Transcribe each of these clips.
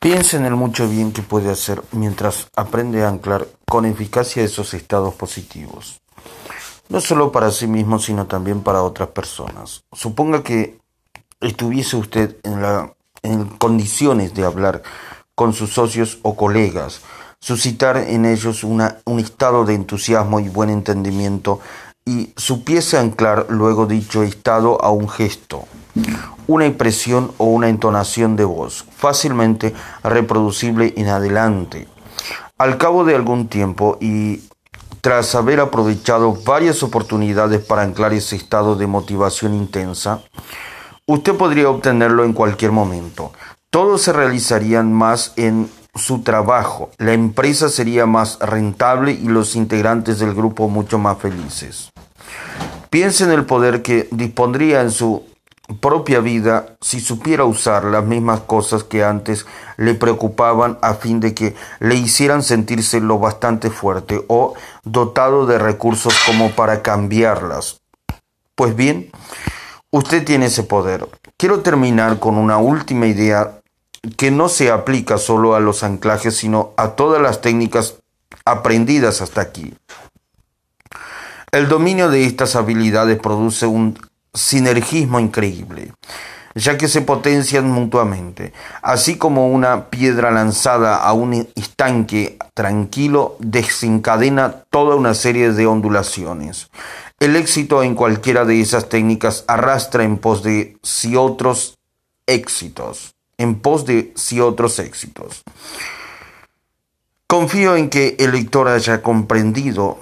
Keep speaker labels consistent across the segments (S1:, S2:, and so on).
S1: Piensa en el mucho bien que puede hacer mientras aprende a anclar con eficacia esos estados positivos. No solo para sí mismo, sino también para otras personas. Suponga que estuviese usted en, condiciones de hablar con sus socios o colegas, suscitar en ellos un estado de entusiasmo y buen entendimiento y supiese anclar luego dicho estado a un gesto, una impresión o una entonación de voz, fácilmente reproducible en adelante. Al cabo de algún tiempo y tras haber aprovechado varias oportunidades para anclar ese estado de motivación intensa, usted podría obtenerlo en cualquier momento. Todos se realizarían más en su trabajo, la empresa sería más rentable y los integrantes del grupo mucho más felices. Piense en el poder que dispondría en su propia vida si supiera usar las mismas cosas que antes le preocupaban a fin de que le hicieran sentirse lo bastante fuerte o dotado de recursos como para cambiarlas. Pues bien, usted tiene ese poder. Quiero terminar con una última idea que no se aplica solo a los anclajes, sino a todas las técnicas aprendidas hasta aquí. El dominio de estas habilidades produce un sinergismo increíble, ya que se potencian mutuamente, así como una piedra lanzada a un estanque tranquilo desencadena toda una serie de ondulaciones. El éxito en cualquiera de esas técnicas arrastra en pos de si otros éxitos en pos de si otros éxitos. Confío en que el lector haya comprendido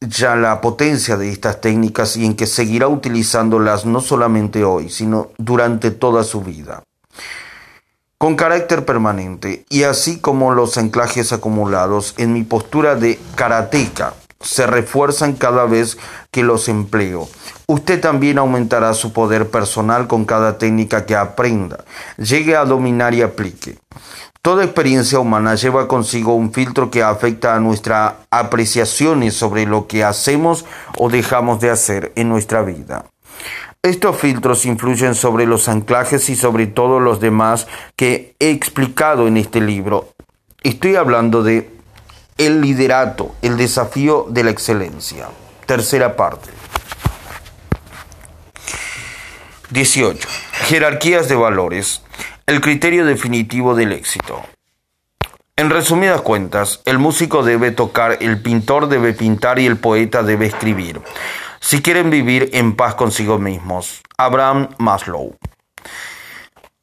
S1: ya la potencia de estas técnicas y en que seguirá utilizándolas no solamente hoy, sino durante toda su vida. Con carácter permanente, y así como los anclajes acumulados en mi postura de karateca se refuerzan cada vez que los empleo, Usted también aumentará su poder personal con cada técnica que aprenda, llegue a dominar y aplique. Toda experiencia humana lleva consigo un filtro que afecta a nuestras apreciaciones sobre lo que hacemos o dejamos de hacer en nuestra vida. Estos filtros influyen sobre los anclajes y sobre todos los demás que he explicado en este libro. Estoy hablando de el liderato, el desafío de la excelencia. Tercera parte. 18. Jerarquías de valores. El criterio definitivo del éxito. En resumidas cuentas, el músico debe tocar, el pintor debe pintar y el poeta debe escribir. Si quieren vivir en paz consigo mismos. Abraham Maslow.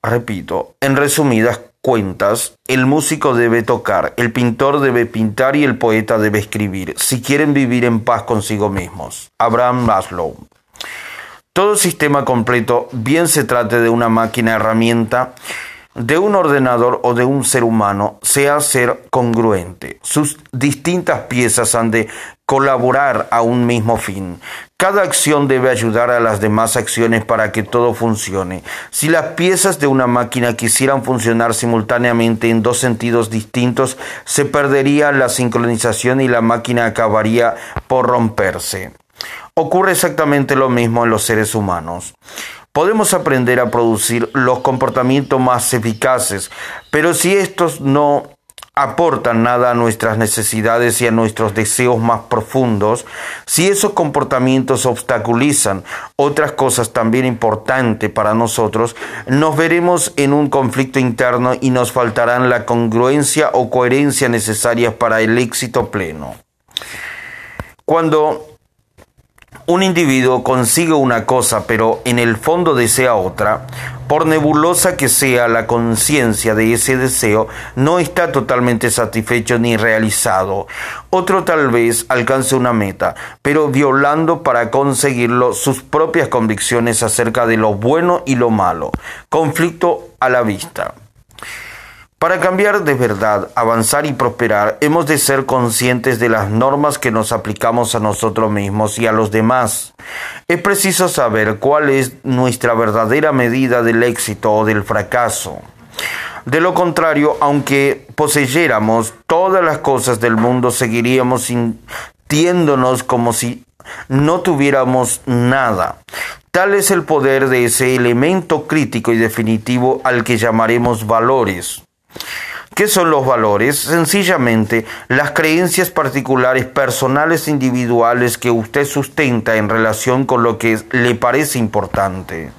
S1: Repito, en resumidas cuentas, el músico debe tocar, el pintor debe pintar y el poeta debe escribir. Si quieren vivir en paz consigo mismos. Abraham Maslow. Todo sistema completo, bien se trate de una máquina herramienta, de un ordenador o de un ser humano, sea ser congruente. Sus distintas piezas han de colaborar a un mismo fin. Cada acción debe ayudar a las demás acciones para que todo funcione. Si las piezas de una máquina quisieran funcionar simultáneamente en dos sentidos distintos, se perdería la sincronización y la máquina acabaría por romperse. Ocurre exactamente lo mismo en los seres humanos. Podemos aprender a producir los comportamientos más eficaces, pero si estos no aportan nada a nuestras necesidades y a nuestros deseos más profundos, si esos comportamientos obstaculizan otras cosas también importantes para nosotros, nos veremos en un conflicto interno y nos faltarán la congruencia o coherencia necesarias para el éxito pleno. Cuando un individuo consigue una cosa pero en el fondo desea otra, por nebulosa que sea la conciencia de ese deseo, no está totalmente satisfecho ni realizado. Otro tal vez alcance una meta, pero violando para conseguirlo sus propias convicciones acerca de lo bueno y lo malo. Conflicto a la vista. Para cambiar de verdad, avanzar y prosperar, hemos de ser conscientes de las normas que nos aplicamos a nosotros mismos y a los demás. Es preciso saber cuál es nuestra verdadera medida del éxito o del fracaso. De lo contrario, aunque poseyéramos todas las cosas del mundo, seguiríamos sintiéndonos como si no tuviéramos nada. Tal es el poder de ese elemento crítico y definitivo al que llamaremos valores. ¿Qué son los valores? Sencillamente, las creencias particulares, personales, individuales que usted sustenta en relación con lo que le parece importante.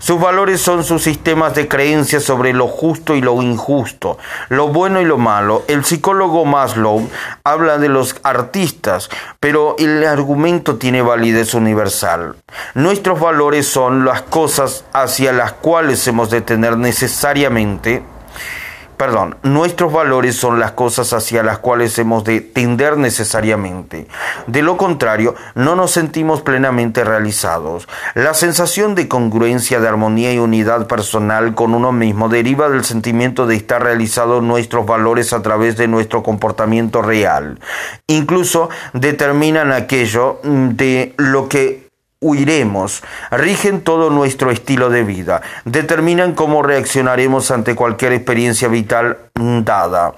S1: Sus valores son sus sistemas de creencias sobre lo justo y lo injusto, lo bueno y lo malo. El psicólogo Maslow habla de los artistas, pero el argumento tiene validez universal. Nuestros valores son las cosas hacia las cuales hemos de tener necesariamente perdón, nuestros valores son las cosas hacia las cuales hemos de tender necesariamente. De lo contrario, no nos sentimos plenamente realizados. La sensación de congruencia, de armonía y unidad personal con uno mismo deriva del sentimiento de estar realizados nuestros valores a través de nuestro comportamiento real. Incluso determinan aquello de lo que huiremos, rigen todo nuestro estilo de vida, determinan cómo reaccionaremos ante cualquier experiencia vital dada.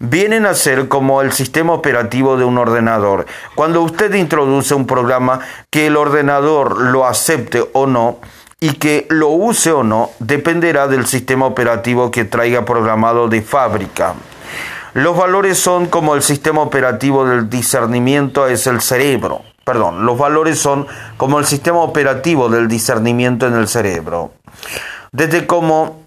S1: Vienen a ser como el sistema operativo de un ordenador. Cuando usted introduce un programa que el ordenador lo acepte o no, y que lo use o no dependerá del sistema operativo que traiga programado de fábrica. Los valores son como el sistema operativo del discernimiento es el cerebro perdón, los valores son como el sistema operativo del discernimiento en el cerebro. Desde cómo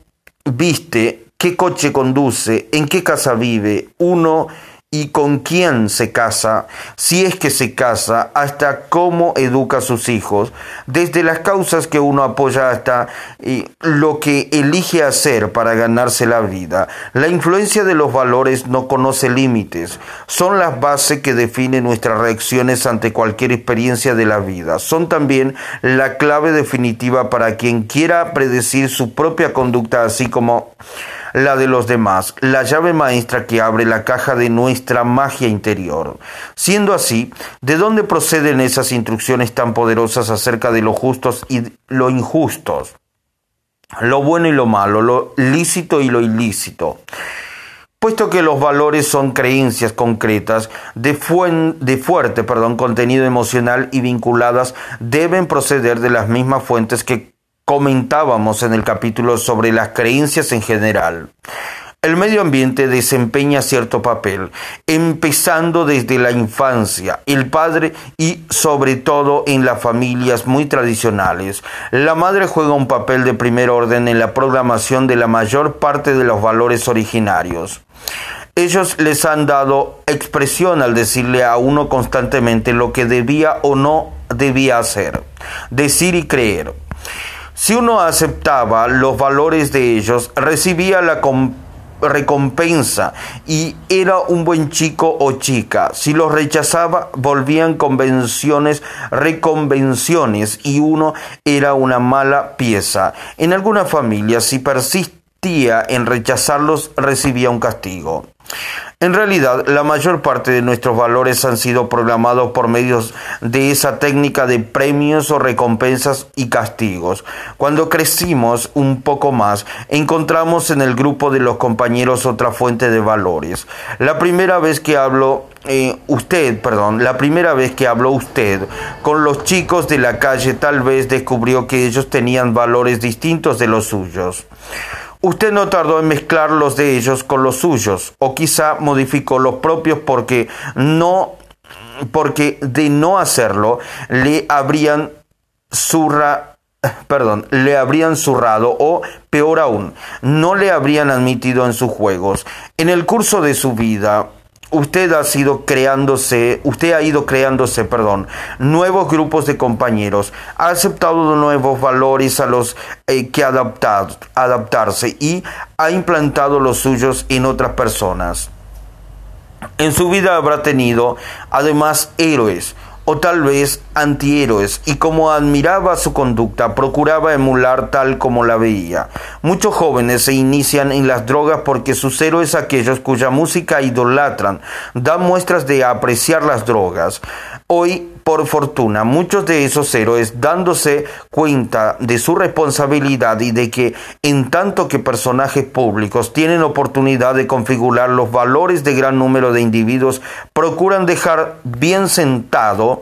S1: viste, qué coche conduce, en qué casa vive, uno y con quién se casa, si es que se casa, hasta cómo educa a sus hijos, desde las causas que uno apoya hasta lo que elige hacer para ganarse la vida. La influencia de los valores no conoce límites, son las bases que definen nuestras reacciones ante cualquier experiencia de la vida, son también la clave definitiva para quien quiera predecir su propia conducta, así como la de los demás, la llave maestra que abre la caja de nuestra magia interior. Siendo así, ¿de dónde proceden esas instrucciones tan poderosas acerca de lo justos y lo injustos? Lo bueno y lo malo, lo lícito y lo ilícito. Puesto que los valores son creencias concretas de, de, fuerte perdón, contenido emocional y vinculadas, deben proceder de las mismas fuentes que comentábamos en el capítulo sobre las creencias en general. El medio ambiente desempeña cierto papel, empezando desde la infancia, el padre y sobre todo en las familias muy tradicionales. La madre juega un papel de primer orden en la programación de la mayor parte de los valores originarios. Ellos les han dado expresión al decirle a uno constantemente lo que debía o no debía hacer, decir y creer. Si uno aceptaba los valores de ellos, recibía la recompensa y era un buen chico o chica. Si los rechazaba, volvían convenciones, reconvenciones y uno era una mala pieza. En algunas familias, si persistía en rechazarlos, recibía un castigo. En realidad, la mayor parte de nuestros valores han sido programados por medios de esa técnica de premios o recompensas y castigos. Cuando crecimos un poco más, encontramos en el grupo de los compañeros otra fuente de valores. La primera vez que hablo eh, usted, perdón, la primera vez que habló usted con los chicos de la calle tal vez descubrió que ellos tenían valores distintos de los suyos. Usted no tardó en mezclar los de ellos con los suyos, o quizá modificó los propios porque no porque de no hacerlo le habrían surra perdón, le habrían zurrado o, peor aún, no le habrían admitido en sus juegos. En el curso de su vida, usted ha sido creándose, usted ha ido creándose, perdón, nuevos grupos de compañeros, ha aceptado nuevos valores a los eh, que adaptar, adaptarse y ha implantado los suyos en otras personas. En su vida habrá tenido además héroes, o tal vez antihéroes, y como admiraba su conducta, procuraba emular tal como la veía. Muchos jóvenes se inician en las drogas porque sus héroes, aquellos cuya música idolatran, dan muestras de apreciar las drogas. Hoy, por fortuna, muchos de esos héroes, dándose cuenta de su responsabilidad y de que, en tanto que personajes públicos tienen oportunidad de configurar los valores de gran número de individuos, procuran dejar bien sentado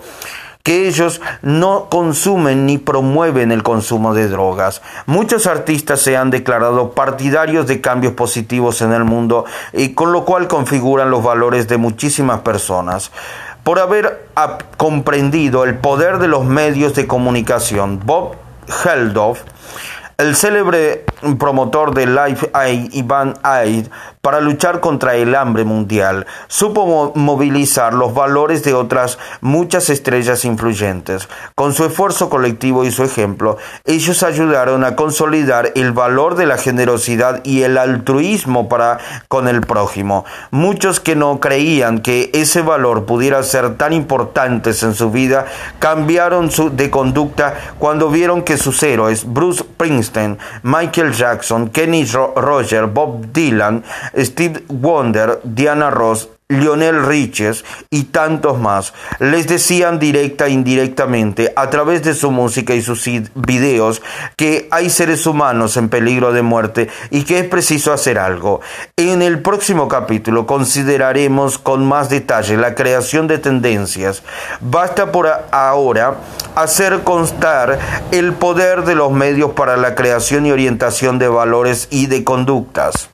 S1: que ellos no consumen ni promueven el consumo de drogas. Muchos artistas se han declarado partidarios de cambios positivos en el mundo y con lo cual configuran los valores de muchísimas personas por haber comprendido el poder de los medios de comunicación. Bob Geldof el célebre promotor de Life Aid, Ivan Aid, para luchar contra el hambre mundial, supo movilizar los valores de otras muchas estrellas influyentes. Con su esfuerzo colectivo y su ejemplo, ellos ayudaron a consolidar el valor de la generosidad y el altruismo para con el prójimo. Muchos que no creían que ese valor pudiera ser tan importante en su vida, cambiaron su, de conducta cuando vieron que sus héroes, Bruce Springsteen, Michael Jackson, Kenny Roger, Bob Dylan, Steve Wonder, Diana Ross, Lionel Riches y tantos más les decían directa e indirectamente a través de su música y sus videos que hay seres humanos en peligro de muerte y que es preciso hacer algo. En el próximo capítulo consideraremos con más detalle la creación de tendencias. Basta por ahora hacer constar el poder de los medios para la creación y orientación de valores y de conductas.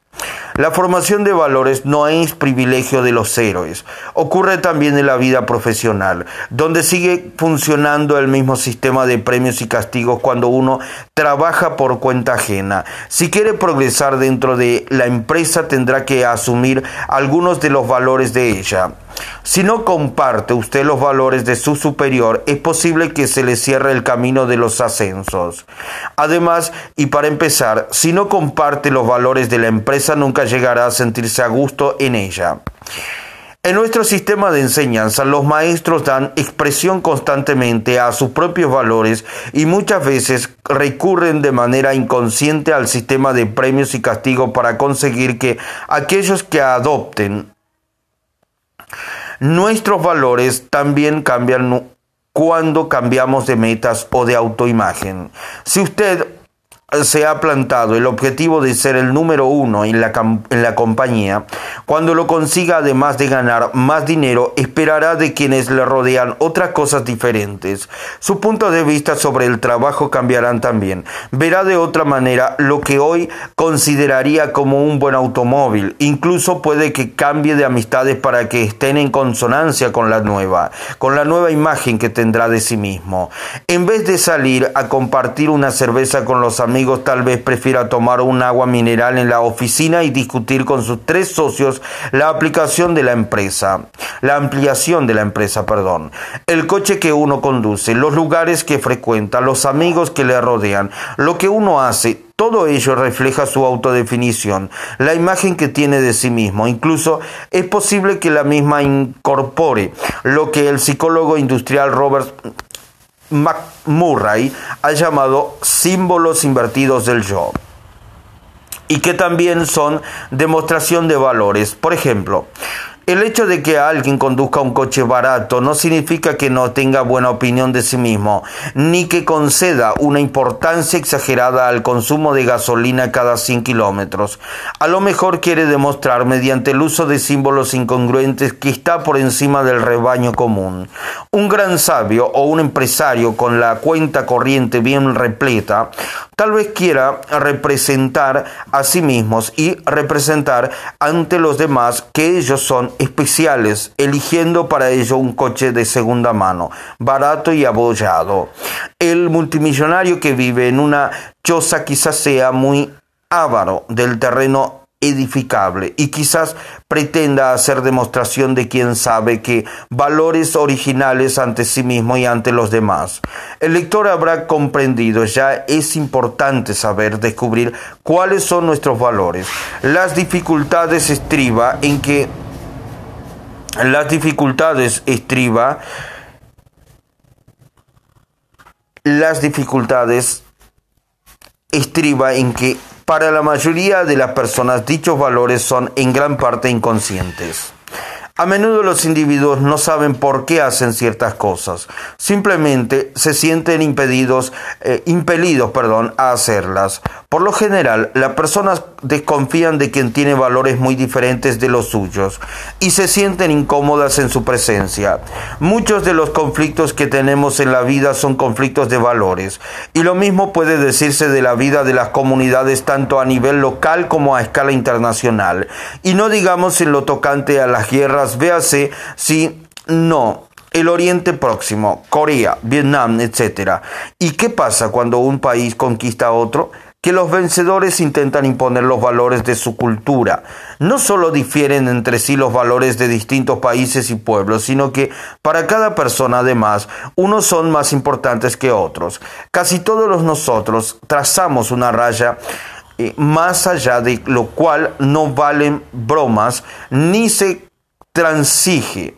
S1: La formación de valores no es privilegio de los héroes. Ocurre también en la vida profesional, donde sigue funcionando el mismo sistema de premios y castigos cuando uno trabaja por cuenta ajena. Si quiere progresar dentro de la empresa tendrá que asumir algunos de los valores de ella. Si no comparte usted los valores de su superior, es posible que se le cierre el camino de los ascensos. Además, y para empezar, si no comparte los valores de la empresa, nunca llegará a sentirse a gusto en ella. En nuestro sistema de enseñanza, los maestros dan expresión constantemente a sus propios valores y muchas veces recurren de manera inconsciente al sistema de premios y castigos para conseguir que aquellos que adopten Nuestros valores también cambian cuando cambiamos de metas o de autoimagen. Si usted se ha plantado el objetivo de ser el número uno en la, en la compañía, cuando lo consiga además de ganar más dinero, esperará de quienes le rodean otras cosas diferentes. Su punto de vista sobre el trabajo cambiarán también. Verá de otra manera lo que hoy consideraría como un buen automóvil. Incluso puede que cambie de amistades para que estén en consonancia con la nueva, con la nueva imagen que tendrá de sí mismo. En vez de salir a compartir una cerveza con los amigos, tal vez prefiera tomar un agua mineral en la oficina y discutir con sus tres socios la aplicación de la empresa, la ampliación de la empresa, perdón, el coche que uno conduce, los lugares que frecuenta, los amigos que le rodean, lo que uno hace, todo ello refleja su autodefinición, la imagen que tiene de sí mismo. Incluso es posible que la misma incorpore lo que el psicólogo industrial Robert McMurray ha llamado símbolos invertidos del yo y que también son demostración de valores. Por ejemplo, el hecho de que alguien conduzca un coche barato no significa que no tenga buena opinión de sí mismo, ni que conceda una importancia exagerada al consumo de gasolina cada 100 kilómetros. A lo mejor quiere demostrar mediante el uso de símbolos incongruentes que está por encima del rebaño común. Un gran sabio o un empresario con la cuenta corriente bien repleta tal vez quiera representar a sí mismos y representar ante los demás que ellos son especiales, eligiendo para ello un coche de segunda mano, barato y abollado. El multimillonario que vive en una choza quizás sea muy avaro del terreno edificable y quizás pretenda hacer demostración de quien sabe que valores originales ante sí mismo y ante los demás. El lector habrá comprendido, ya es importante saber descubrir cuáles son nuestros valores. Las dificultades estriba en que las dificultades estriba las dificultades estriba en que para la mayoría de las personas dichos valores son en gran parte inconscientes. A menudo los individuos no saben por qué hacen ciertas cosas, simplemente se sienten impedidos, eh, impelidos perdón, a hacerlas. Por lo general, las personas desconfían de quien tiene valores muy diferentes de los suyos y se sienten incómodas en su presencia. Muchos de los conflictos que tenemos en la vida son conflictos de valores y lo mismo puede decirse de la vida de las comunidades tanto a nivel local como a escala internacional. Y no digamos en lo tocante a las guerras, véase si no el Oriente Próximo, Corea, Vietnam, etc. ¿Y qué pasa cuando un país conquista a otro? que los vencedores intentan imponer los valores de su cultura. No solo difieren entre sí los valores de distintos países y pueblos, sino que para cada persona además unos son más importantes que otros. Casi todos nosotros trazamos una raya eh, más allá de lo cual no valen bromas ni se transige.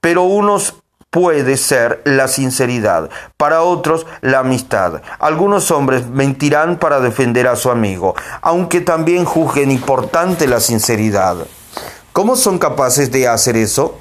S1: Pero unos puede ser la sinceridad, para otros la amistad. Algunos hombres mentirán para defender a su amigo, aunque también juzguen importante la sinceridad. ¿Cómo son capaces de hacer eso?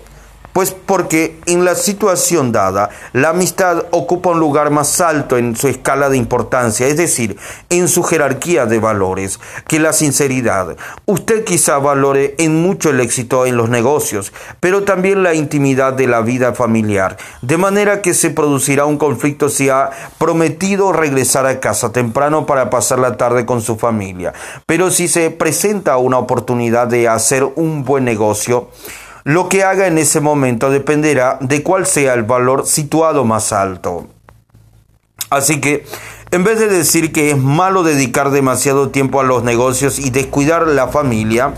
S1: Pues porque en la situación dada, la amistad ocupa un lugar más alto en su escala de importancia, es decir, en su jerarquía de valores, que la sinceridad. Usted quizá valore en mucho el éxito en los negocios, pero también la intimidad de la vida familiar, de manera que se producirá un conflicto si ha prometido regresar a casa temprano para pasar la tarde con su familia. Pero si se presenta una oportunidad de hacer un buen negocio, lo que haga en ese momento dependerá de cuál sea el valor situado más alto. Así que, en vez de decir que es malo dedicar demasiado tiempo a los negocios y descuidar la familia,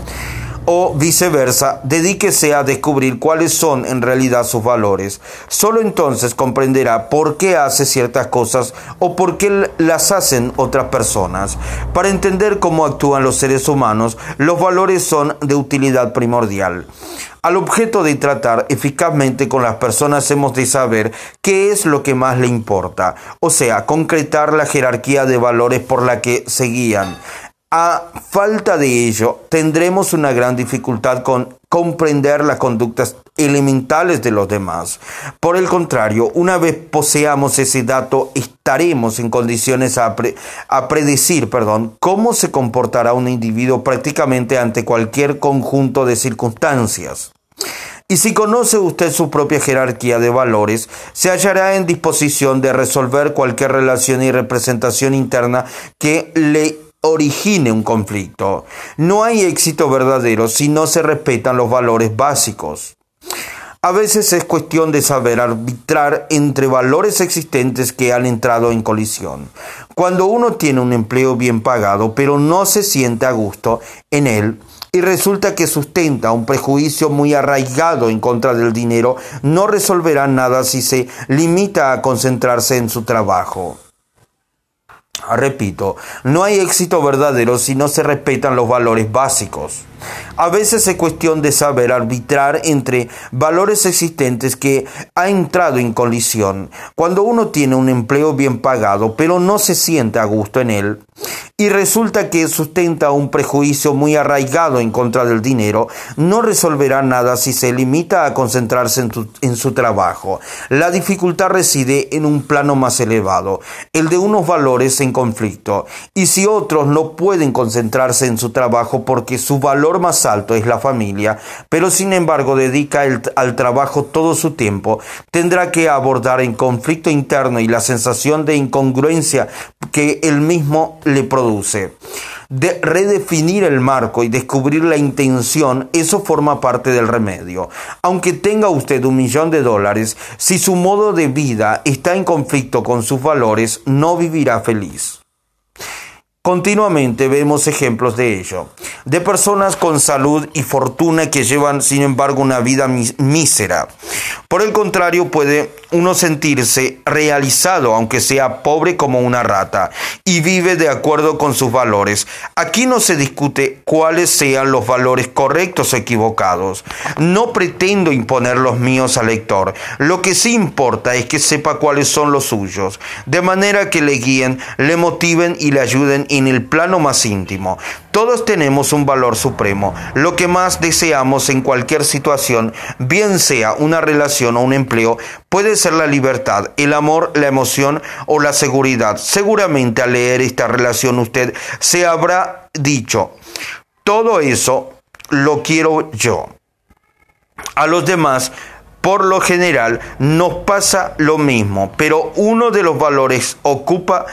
S1: o viceversa, dedíquese a descubrir cuáles son en realidad sus valores. Solo entonces comprenderá por qué hace ciertas cosas o por qué las hacen otras personas. Para entender cómo actúan los seres humanos, los valores son de utilidad primordial. Al objeto de tratar eficazmente con las personas hemos de saber qué es lo que más le importa, o sea, concretar la jerarquía de valores por la que se guían. A falta de ello, tendremos una gran dificultad con comprender las conductas elementales de los demás. Por el contrario, una vez poseamos ese dato, estaremos en condiciones a, a, predecir perdón, cómo se comportará un individuo prácticamente ante cualquier conjunto de circunstancias. Y si conoce usted su propia jerarquía de valores, se hallará en disposición de resolver cualquier relación y representación interna que le origine un conflicto. No hay éxito verdadero si no se respetan los valores básicos. A veces es cuestión de saber arbitrar entre valores existentes que han entrado en colisión. Cuando uno tiene un empleo bien pagado pero no se siente a gusto en él, y resulta que sustenta un prejuicio muy arraigado en contra del dinero, no resolverá nada si se limita a concentrarse en su trabajo. Repito, no hay éxito verdadero si no se respetan los valores básicos. A veces es cuestión de saber arbitrar entre valores existentes que ha entrado en colisión. Cuando uno tiene un empleo bien pagado, pero no se siente a gusto en él, y resulta que sustenta un prejuicio muy arraigado en contra del dinero, no resolverá nada si se limita a concentrarse en, en, su trabajo. La dificultad reside en un plano más elevado, el de unos valores en conflicto, y si otros no pueden concentrarse en su trabajo porque su valor más alto es la familia, pero sin embargo dedica al trabajo todo su tiempo, tendrá que abordar el conflicto interno y la sensación de incongruencia que él mismo le produce. De redefinir el marco y descubrir la intención, eso forma parte del remedio. Aunque tenga usted un millón de dólares, si su modo de vida está en conflicto con sus valores, no vivirá feliz. Continuamente vemos ejemplos de ello, de personas con salud y fortuna que llevan sin embargo una vida mísera. Por el contrario, puede uno sentirse realizado, aunque sea pobre como una rata, y vive de acuerdo con sus valores. Aquí no se discute cuáles sean los valores correctos o equivocados. No pretendo imponer los míos al lector. Lo que sí importa es que sepa cuáles son los suyos, de manera que le guíen, le motiven y le ayuden en el plano más íntimo. Todos tenemos un valor supremo. Lo que más deseamos en cualquier situación, bien sea una relación o un empleo, puede ser la libertad, el amor, la emoción o la seguridad. Seguramente al leer esta relación usted se habrá dicho, todo eso lo quiero yo. A los demás por lo general nos pasa lo mismo, pero uno de los valores ocupa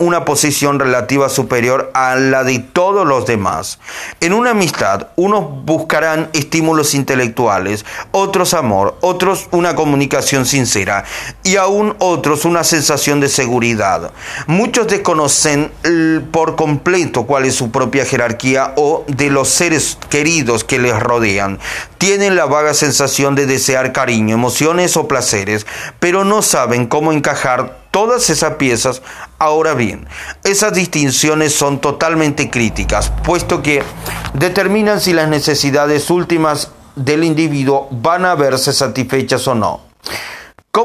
S1: una posición relativa superior a la de todos los demás. En una amistad, unos buscarán estímulos intelectuales, otros amor, otros una comunicación sincera y aún otros una sensación de seguridad. Muchos desconocen por completo cuál es su propia jerarquía o de los seres queridos que les rodean. Tienen la vaga sensación de desear cariño emociones o placeres, pero no saben cómo encajar todas esas piezas. Ahora bien, esas distinciones son totalmente críticas, puesto que determinan si las necesidades últimas del individuo van a verse satisfechas o no.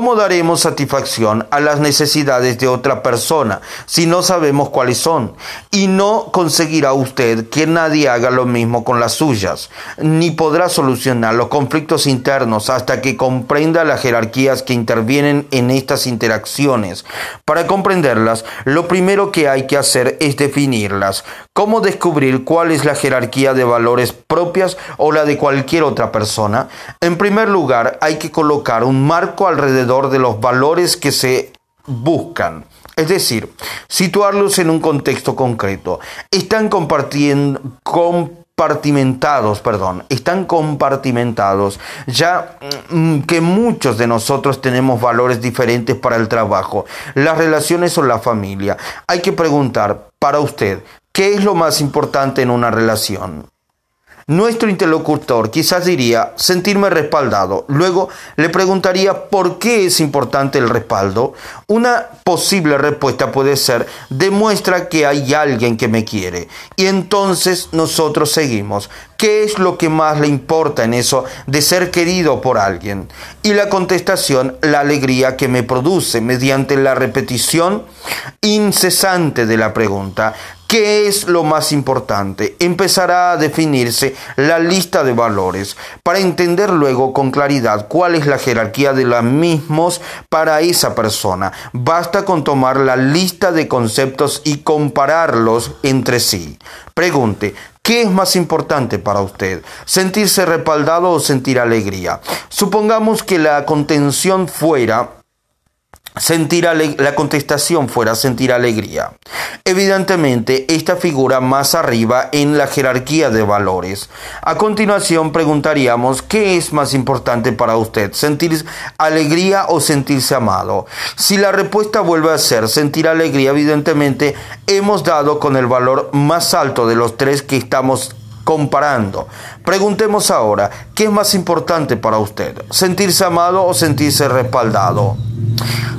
S1: ¿Cómo daremos satisfacción a las necesidades de otra persona si no sabemos cuáles son? Y no conseguirá usted que nadie haga lo mismo con las suyas, ni podrá solucionar los conflictos internos hasta que comprenda las jerarquías que intervienen en estas interacciones. Para comprenderlas, lo primero que hay que hacer es definirlas. ¿Cómo descubrir cuál es la jerarquía de valores propias o la de cualquier otra persona? En primer lugar, hay que colocar un marco alrededor de los valores que se buscan. Es decir, situarlos en un contexto concreto. Están compartiendo, compartimentados, perdón, están compartimentados, ya mm, que muchos de nosotros tenemos valores diferentes para el trabajo, las relaciones o la familia. Hay que preguntar para usted, ¿qué es lo más importante en una relación? Nuestro interlocutor quizás diría sentirme respaldado. Luego le preguntaría por qué es importante el respaldo. Una posible respuesta puede ser demuestra que hay alguien que me quiere. Y entonces nosotros seguimos. ¿Qué es lo que más le importa en eso de ser querido por alguien? Y la contestación, la alegría que me produce mediante la repetición incesante de la pregunta. ¿Qué es lo más importante? Empezará a definirse la lista de valores para entender luego con claridad cuál es la jerarquía de los mismos para esa persona. Basta con tomar la lista de conceptos y compararlos entre sí. Pregunte, ¿Qué es más importante para usted? ¿Sentirse respaldado o sentir alegría? Supongamos que la contención fuera sentir la contestación fuera sentir alegría. Evidentemente, esta figura más arriba en la jerarquía de valores. A continuación, preguntaríamos, ¿qué es más importante para usted? ¿Sentir alegría o sentirse amado? Si la respuesta vuelve a ser sentir alegría, evidentemente, hemos dado con el valor más alto de los tres que estamos comparando. Preguntemos ahora, ¿qué es más importante para usted? ¿Sentirse amado o sentirse respaldado?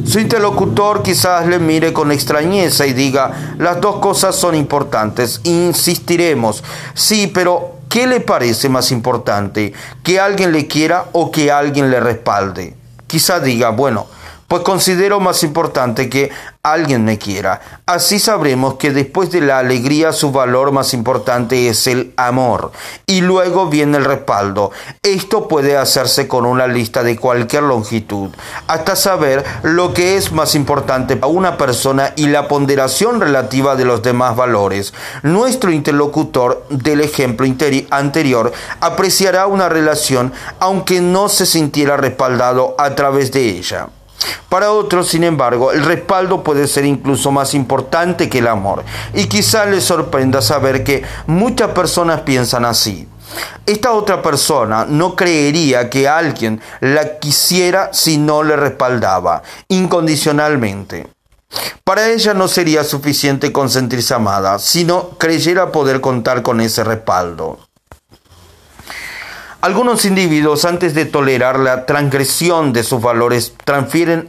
S1: Su interlocutor quizás le mire con extrañeza y diga, las dos cosas son importantes, insistiremos. Sí, pero ¿qué le parece más importante? ¿Que alguien le quiera o que alguien le respalde? Quizá diga, bueno, pues considero más importante que alguien me quiera. Así sabremos que después de la alegría su valor más importante es el amor y luego viene el respaldo. Esto puede hacerse con una lista de cualquier longitud hasta saber lo que es más importante para una persona y la ponderación relativa de los demás valores. Nuestro interlocutor del ejemplo anterior apreciará una relación aunque no se sintiera respaldado a través de ella. Para otros, sin embargo, el respaldo puede ser incluso más importante que el amor. Y quizá les sorprenda saber que muchas personas piensan así. Esta otra persona no creería que alguien la quisiera si no le respaldaba incondicionalmente. Para ella no sería suficiente con sentirse amada, sino creyera poder contar con ese respaldo. Algunos individuos, antes de tolerar la transgresión de sus valores, prefieren,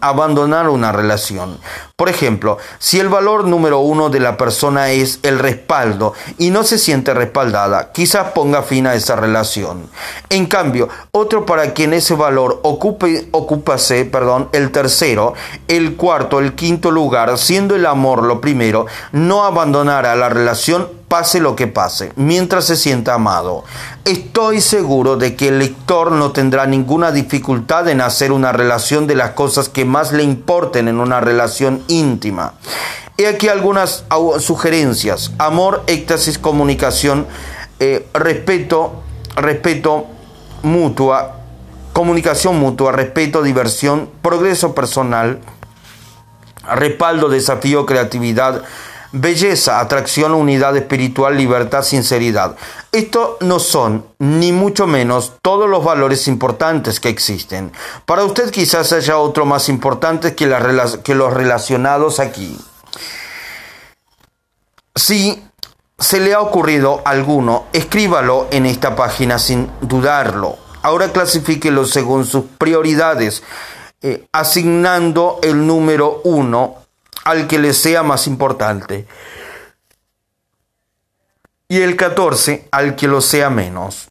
S1: abandonar una relación. Por ejemplo, si el valor número uno de la persona es el respaldo y no se siente respaldada, quizás ponga fin a esa relación. En cambio, otro para quien ese valor ocupe, ocupase, perdón, el tercero, el cuarto, el quinto lugar, siendo el amor lo primero, no abandonará la relación pase lo que pase, mientras se sienta amado. Estoy seguro de que el lector no tendrá ninguna dificultad en hacer una relación de las cosas que más le importen en una relación íntima. He aquí algunas sugerencias. Amor, éxtasis, comunicación, eh, respeto, respeto mutua, comunicación mutua, respeto, diversión, progreso personal, respaldo, desafío, creatividad, belleza, atracción, unidad espiritual, libertad, sinceridad. Esto no son, ni mucho menos, todos los valores importantes que existen. Para usted quizás haya otro más importante que, los relacionados aquí. Si se le ha ocurrido alguno, escríbalo en esta página sin dudarlo. Ahora clasifíquelo según sus prioridades, eh, asignando el número uno al que le sea más importante y el 14 al que lo sea menos.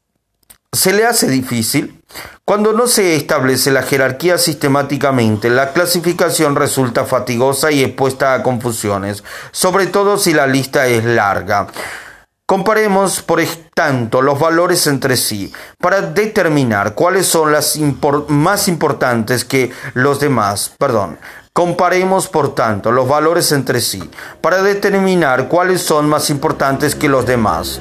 S1: ¿Se le hace difícil? Cuando no se establece la jerarquía sistemáticamente, la clasificación resulta fatigosa y expuesta a confusiones, sobre todo si la lista es larga. Comparemos, por tanto, los valores entre sí para determinar cuáles son las más importantes que los demás. Perdón. Comparemos, por tanto, los valores entre sí para determinar cuáles son más importantes que los demás.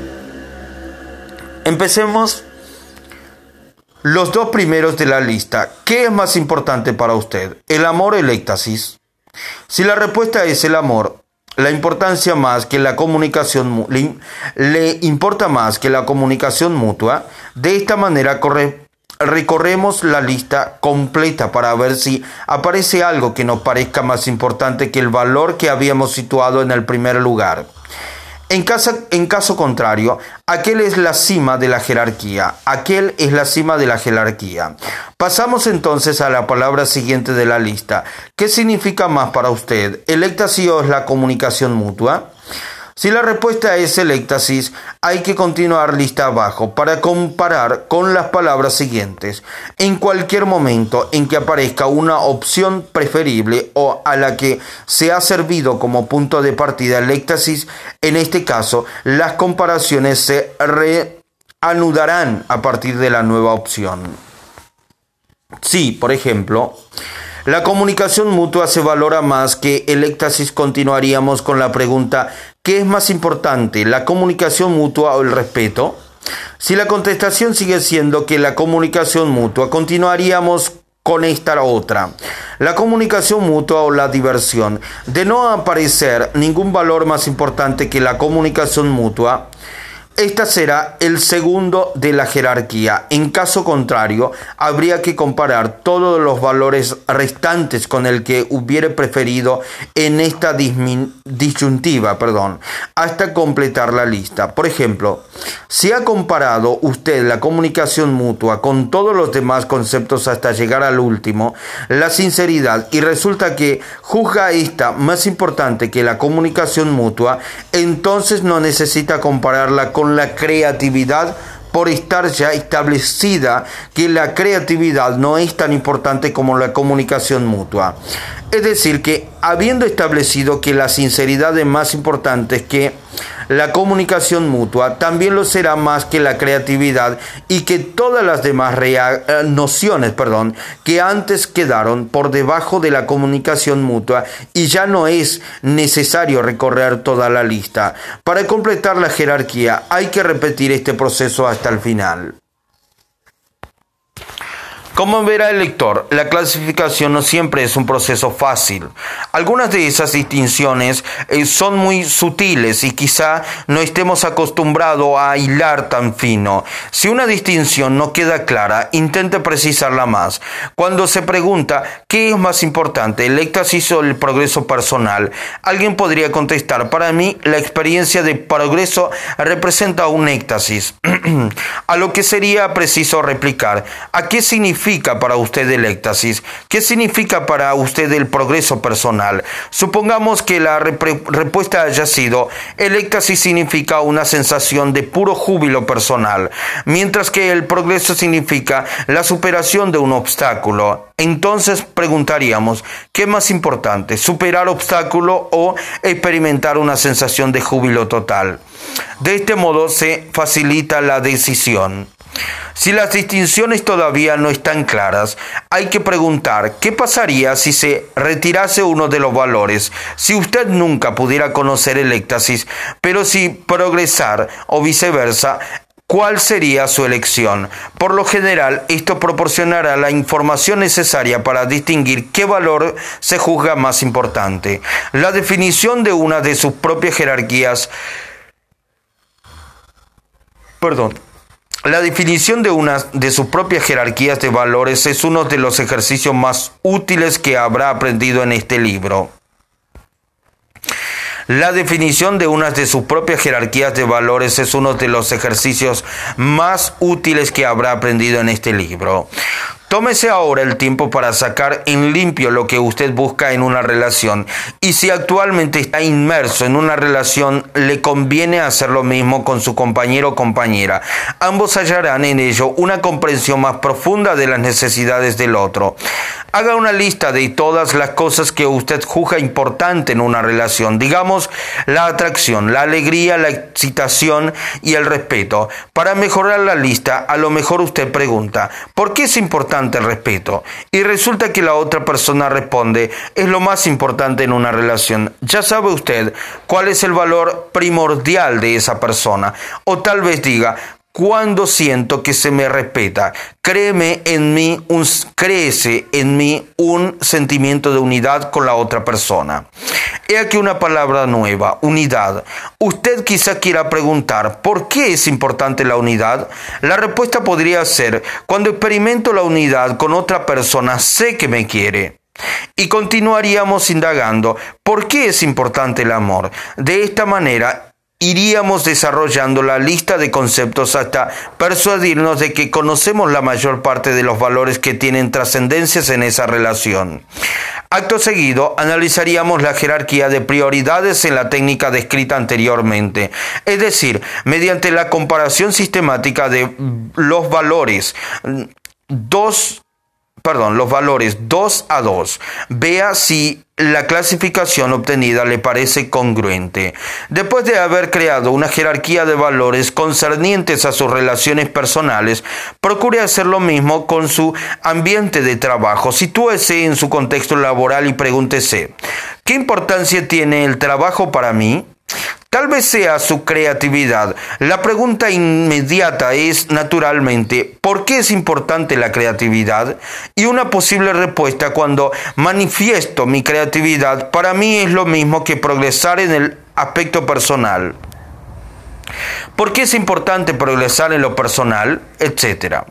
S1: Empecemos los dos primeros de la lista. ¿Qué es más importante para usted? ¿El amor o el éxtasis? Si la respuesta es el amor, la importancia más que la comunicación le, importa más que la comunicación mutua, de esta manera corre recorremos la lista completa para ver si aparece algo que nos parezca más importante que el valor que habíamos situado en el primer lugar. En caso, en caso, contrario, aquel es la cima de la jerarquía, aquel es la cima de la jerarquía. Pasamos entonces a la palabra siguiente de la lista. ¿Qué significa más para usted? ¿El éxtasis o es la comunicación mutua? Si la respuesta es el éxtasis, hay que continuar lista abajo para comparar con las palabras siguientes. En cualquier momento en que aparezca una opción preferible o a la que se ha servido como punto de partida el éxtasis, en este caso las comparaciones se reanudarán a partir de la nueva opción. Si, por ejemplo, la comunicación mutua se valora más que el éxtasis. Continuaríamos con la pregunta, ¿qué es más importante, la comunicación mutua o el respeto? Si la contestación sigue siendo que la comunicación mutua, continuaríamos con esta otra. La comunicación mutua o la diversión. De no aparecer ningún valor más importante que la comunicación mutua, esta será el segundo de la jerarquía. En caso contrario, habría que comparar todos los valores restantes con el que hubiere preferido en esta disyuntiva, perdón, hasta completar la lista. Por ejemplo, si ha comparado usted la comunicación mutua con todos los demás conceptos hasta llegar al último, la sinceridad, y resulta que juzga esta más importante que la comunicación mutua, entonces no necesita compararla con la creatividad por estar ya establecida que la creatividad no es tan importante como la comunicación mutua. Es decir, que habiendo establecido que la sinceridad es más importante que la comunicación mutua, también lo será más que la creatividad y que todas las demás eh, nociones perdón, que antes quedaron por debajo de la comunicación mutua y ya no es necesario recorrer toda la lista. Para completar la jerarquía hay que repetir este proceso hasta el final. Como verá el lector, la clasificación no siempre es un proceso fácil. Algunas de esas distinciones eh, son muy sutiles y quizá no estemos acostumbrados a hilar tan fino. Si una distinción no queda clara, intente precisarla más. Cuando se pregunta qué es más importante, el éxtasis o el progreso personal, alguien podría contestar, para mí la experiencia de progreso representa un éxtasis. a lo que sería preciso replicar, ¿a qué significa significa para usted el éxtasis? ¿Qué significa para usted el progreso personal? Supongamos que la respuesta haya sido, el éxtasis significa una sensación de puro júbilo personal, mientras que el progreso significa la superación de un obstáculo. Entonces preguntaríamos, ¿qué es más importante, superar obstáculo o experimentar una sensación de júbilo total? De este modo se facilita la decisión. Si las distinciones todavía no están claras, hay que preguntar qué pasaría si se retirase uno de los valores, si usted nunca pudiera conocer el éxtasis, pero si progresar o viceversa, ¿Cuál sería su elección? Por lo general, esto proporcionará la información necesaria para distinguir qué valor se juzga más importante. La definición de una de sus propias jerarquías perdón, la definición de una de sus propias jerarquías de valores es uno de los ejercicios más útiles que habrá aprendido en este libro. La definición de una de sus propias jerarquías de valores es uno de los ejercicios más útiles que habrá aprendido en este libro. Tómese ahora el tiempo para sacar en limpio lo que usted busca en una relación y si actualmente está inmerso en una relación le conviene hacer lo mismo con su compañero o compañera. Ambos hallarán en ello una comprensión más profunda de las necesidades del otro. Haga una lista de todas las cosas que usted juzga importante en una relación, digamos la atracción, la alegría, la excitación y el respeto. Para mejorar la lista, a lo mejor usted pregunta, ¿por qué es importante el respeto? Y resulta que la otra persona responde, es lo más importante en una relación. Ya sabe usted cuál es el valor primordial de esa persona. O tal vez diga, cuando siento que se me respeta. Créeme en mí, un, crece en mí un sentimiento de unidad con la otra persona. He aquí una palabra nueva, unidad. Usted quizá quiera preguntar, ¿por qué es importante la unidad? La respuesta podría ser, cuando experimento la unidad con otra persona, sé que me quiere. Y continuaríamos indagando, ¿por qué es importante el amor? De esta manera, iríamos desarrollando la lista de conceptos hasta persuadirnos de que conocemos la mayor parte de los valores que tienen trascendencias en esa relación. Acto seguido, analizaríamos la jerarquía de prioridades en la técnica descrita anteriormente, es decir, mediante la comparación sistemática de los valores dos perdón, los valores 2 a 2. Vea si la clasificación obtenida le parece congruente. Después de haber creado una jerarquía de valores concernientes a sus relaciones personales, procure hacer lo mismo con su ambiente de trabajo. Sitúese en su contexto laboral y pregúntese, ¿qué importancia tiene el trabajo para mí? Tal vez sea su creatividad. La pregunta inmediata es, naturalmente, ¿por qué es importante la creatividad? Y una posible respuesta cuando manifiesto mi creatividad para mí es lo mismo que progresar en el aspecto personal. ¿Por qué es importante progresar en lo personal? Etcétera.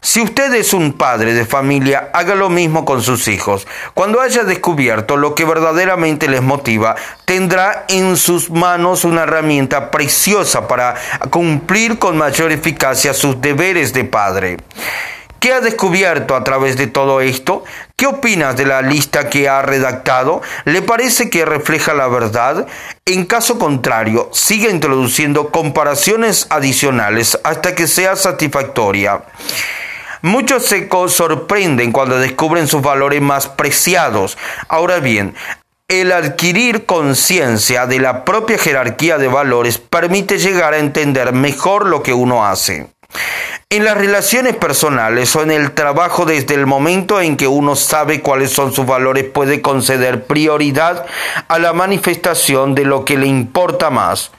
S1: Si usted es un padre de familia, haga lo mismo con sus hijos. Cuando haya descubierto lo que verdaderamente les motiva, tendrá en sus manos una herramienta preciosa para cumplir con mayor eficacia sus deberes de padre. ¿Qué ha descubierto a través de todo esto? ¿Qué opinas de la lista que ha redactado? ¿Le parece que refleja la verdad? En caso contrario, siga introduciendo comparaciones adicionales hasta que sea satisfactoria. Muchos se sorprenden cuando descubren sus valores más preciados. Ahora bien, el adquirir conciencia de la propia jerarquía de valores permite llegar a entender mejor lo que uno hace. En las relaciones personales o en el trabajo desde el momento en que uno sabe cuáles son sus valores puede conceder prioridad a la manifestación de lo que le importa más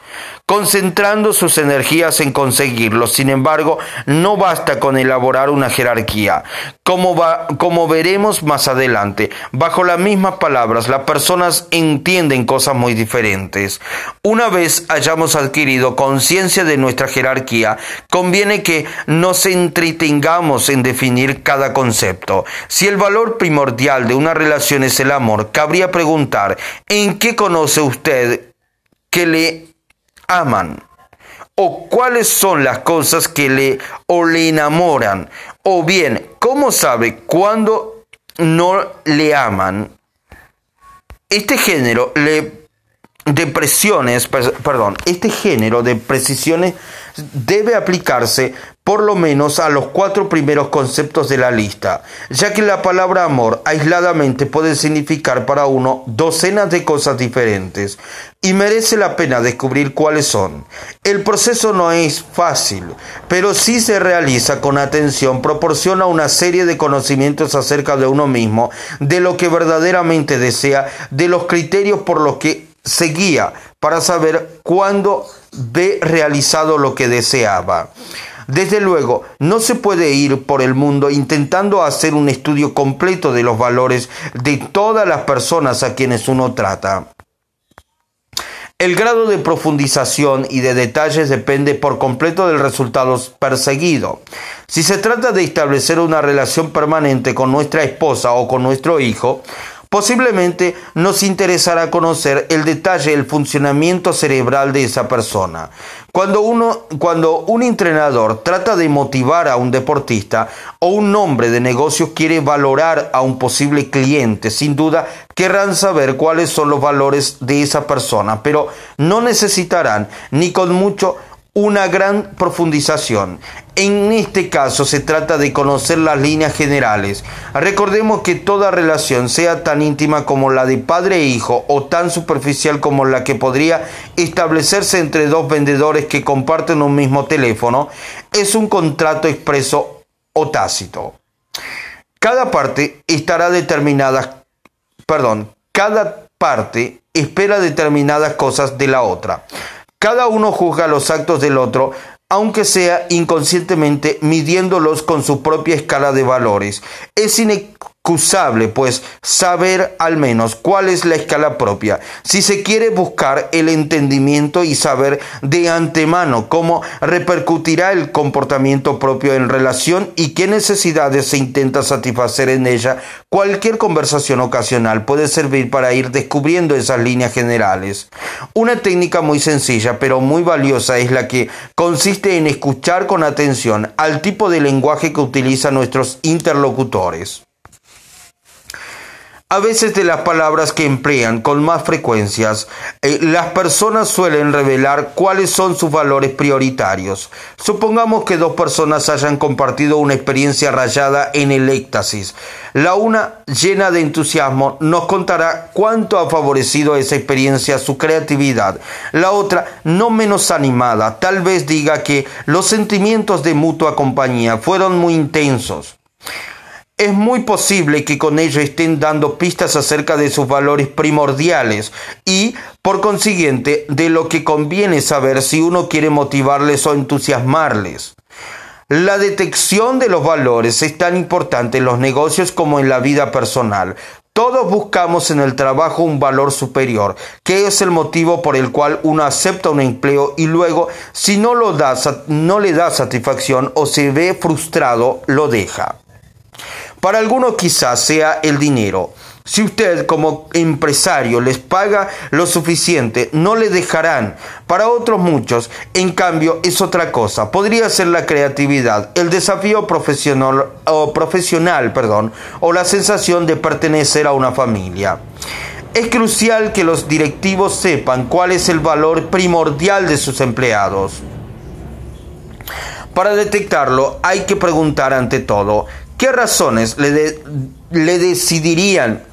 S1: concentrando sus energías en conseguirlo. Sin embargo, no basta con elaborar una jerarquía. Como, veremos más adelante, bajo las mismas palabras, las personas entienden cosas muy diferentes. Una vez hayamos adquirido conciencia de nuestra jerarquía, conviene que nos entretengamos en definir cada concepto. Si el valor primordial de una relación es el amor, cabría preguntar, ¿en qué conoce usted que le aman o cuáles son las cosas que le o le enamoran O bien, ¿cómo sabe cuándo no le aman? Este género le de presiones, perdón, este género de precisiones debe aplicarse por lo menos a los cuatro primeros conceptos de la lista, ya que la palabra amor aisladamente puede significar para uno docenas de cosas diferentes y merece la pena descubrir cuáles son. El proceso no es fácil, pero si se realiza con atención, proporciona una serie de conocimientos acerca de uno mismo, de lo que verdaderamente desea, de los criterios por los que se guía para saber cuándo ve realizado lo que deseaba. Desde luego, no se puede ir por el mundo intentando hacer un estudio completo de los valores de todas las personas a quienes uno trata. El grado de profundización y de detalles depende por completo del resultado perseguido. Si se trata de establecer una relación permanente con nuestra esposa o con nuestro hijo, Posiblemente nos interesará conocer el detalle del funcionamiento cerebral de esa persona. Cuando, uno, cuando un entrenador trata de motivar a un deportista o un hombre de negocios quiere valorar a un posible cliente, sin duda querrán saber cuáles son los valores de esa persona, pero no necesitarán ni con mucho una gran profundización. En este caso se trata de conocer las líneas generales. Recordemos que toda relación, sea tan íntima como la de padre e hijo o tan superficial como la que podría establecerse entre dos vendedores que comparten un mismo teléfono, es un contrato expreso o tácito. Cada parte estará determinada, perdón, cada parte espera determinadas cosas de la otra. Cada uno juzga los actos del otro, aunque sea inconscientemente midiéndolos con su propia escala de valores. Es pues saber al menos cuál es la escala propia, si se quiere buscar el entendimiento y saber de antemano cómo repercutirá el comportamiento propio en relación y qué necesidades se intenta satisfacer en ella, cualquier conversación ocasional puede servir para ir descubriendo esas líneas generales. Una técnica muy sencilla pero muy valiosa es la que consiste en escuchar con atención al tipo de lenguaje que utilizan nuestros interlocutores. A veces de las palabras que emplean con más frecuencias, eh, las personas suelen revelar cuáles son sus valores prioritarios. Supongamos que dos personas hayan compartido una experiencia rayada en el éxtasis. La una, llena de entusiasmo, nos contará cuánto ha favorecido esa experiencia su creatividad. La otra, no menos animada, tal vez diga que los sentimientos de mutua compañía fueron muy intensos. Es muy posible que con ello estén dando pistas acerca de sus valores primordiales y, por consiguiente, de lo que conviene saber si uno quiere motivarles o entusiasmarles. La detección de los valores es tan importante en los negocios como en la vida personal. Todos buscamos en el trabajo un valor superior, que es el motivo por el cual uno acepta un empleo y luego, si no, lo da, no le da satisfacción o se ve frustrado, lo deja. Para algunos quizás sea el dinero. Si usted como empresario les paga lo suficiente, no le dejarán. Para otros muchos, en cambio, es otra cosa. Podría ser la creatividad, el desafío profesional o profesional, perdón, o la sensación de pertenecer a una familia. Es crucial que los directivos sepan cuál es el valor primordial de sus empleados. Para detectarlo hay que preguntar ante todo, ¿Qué razones le, le decidirían,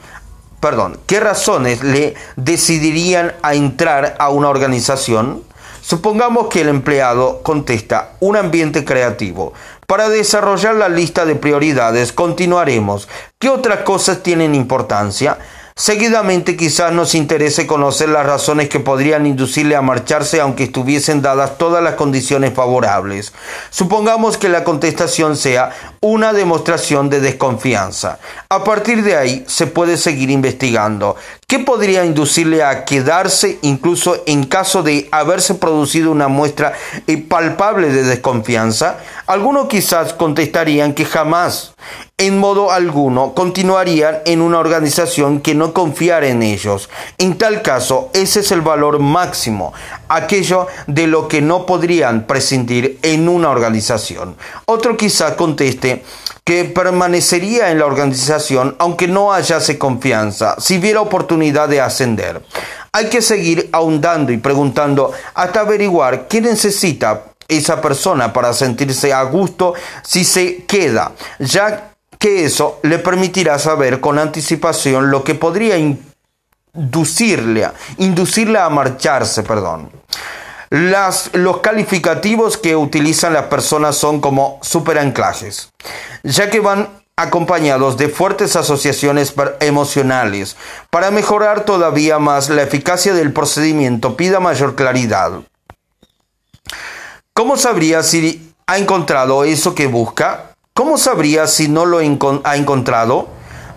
S1: perdón, qué razones le decidirían a entrar a una organización? Supongamos que el empleado contesta un ambiente creativo. Para desarrollar la lista de prioridades continuaremos. ¿Qué otras cosas tienen importancia? Seguidamente quizás nos interese conocer las razones que podrían inducirle a marcharse aunque estuviesen dadas todas las condiciones favorables. Supongamos que la contestación sea una demostración de desconfianza. A partir de ahí se puede seguir investigando. ¿Qué podría inducirle a quedarse incluso en caso de haberse producido una muestra palpable de desconfianza? Algunos quizás contestarían que jamás en modo alguno continuarían en una organización que no confiara en ellos. En tal caso, ese es el valor máximo, aquello de lo que no podrían prescindir en una organización. Otro quizá conteste que permanecería en la organización aunque no hallase confianza, si hubiera oportunidad de ascender. Hay que seguir ahondando y preguntando hasta averiguar qué necesita esa persona para sentirse a gusto si se queda, ya que eso le permitirá saber con anticipación lo que podría inducirle, inducirle a marcharse, perdón. Las, los calificativos que utilizan las personas son como superanclajes, ya que van acompañados de fuertes asociaciones emocionales. Para mejorar todavía más la eficacia del procedimiento, pida mayor claridad. ¿Cómo sabría si ha encontrado eso que busca? ¿Cómo sabría si no lo ha encontrado?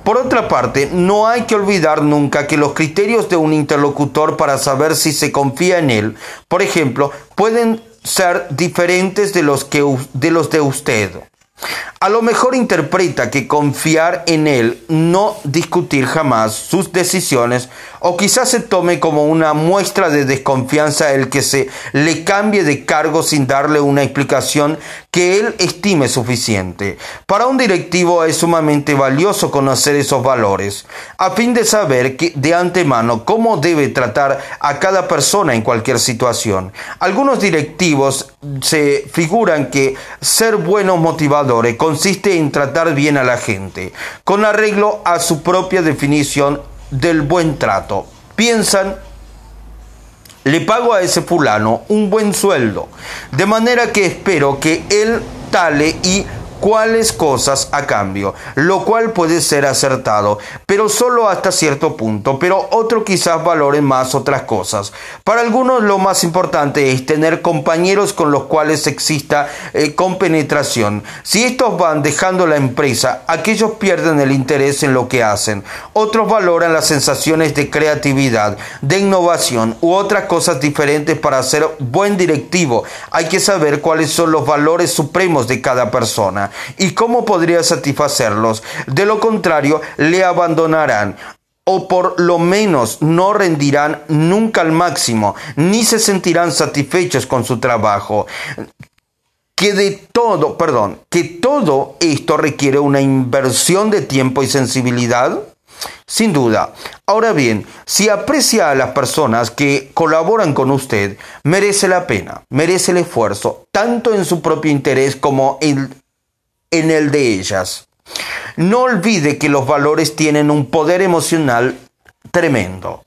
S1: Por otra parte, no hay que olvidar nunca que los criterios de un interlocutor para saber si se confía en él, por ejemplo, pueden ser diferentes de los, que, de, de usted. A lo mejor interpreta que confiar en él, no discutir jamás sus decisiones, o quizás se tome como una muestra de desconfianza el que se le cambie de cargo sin darle una explicación que él estime suficiente. Para un directivo es sumamente valioso conocer esos valores, a fin de saber de antemano cómo debe tratar a cada persona en cualquier situación. Algunos directivos se figuran que ser buenos motivadores consiste en tratar bien a la gente, con arreglo a su propia definición del buen trato. Piensan, le pago a ese fulano un buen sueldo, de manera que espero que él tale y cuáles cosas a cambio, lo cual puede ser acertado, pero solo hasta cierto punto, pero otro quizás valore más otras cosas. Para algunos lo más importante es tener compañeros con los cuales exista eh, compenetración. Si estos van dejando la empresa, aquellos pierden el interés en lo que hacen. Otros valoran las sensaciones de creatividad, de innovación u otras cosas diferentes para ser buen directivo. Hay que saber cuáles son los valores supremos de cada persona y cómo podría satisfacerlos. De lo contrario, le abandonarán o por lo menos no rendirán nunca al máximo, ni se sentirán satisfechos con su trabajo. Que de todo, perdón, que todo esto requiere una inversión de tiempo y sensibilidad. Sin duda. Ahora bien, si aprecia a las personas que colaboran con usted, merece la pena, merece el esfuerzo, tanto en su propio interés como en en el de ellas. No olvide que los valores tienen un poder emocional tremendo.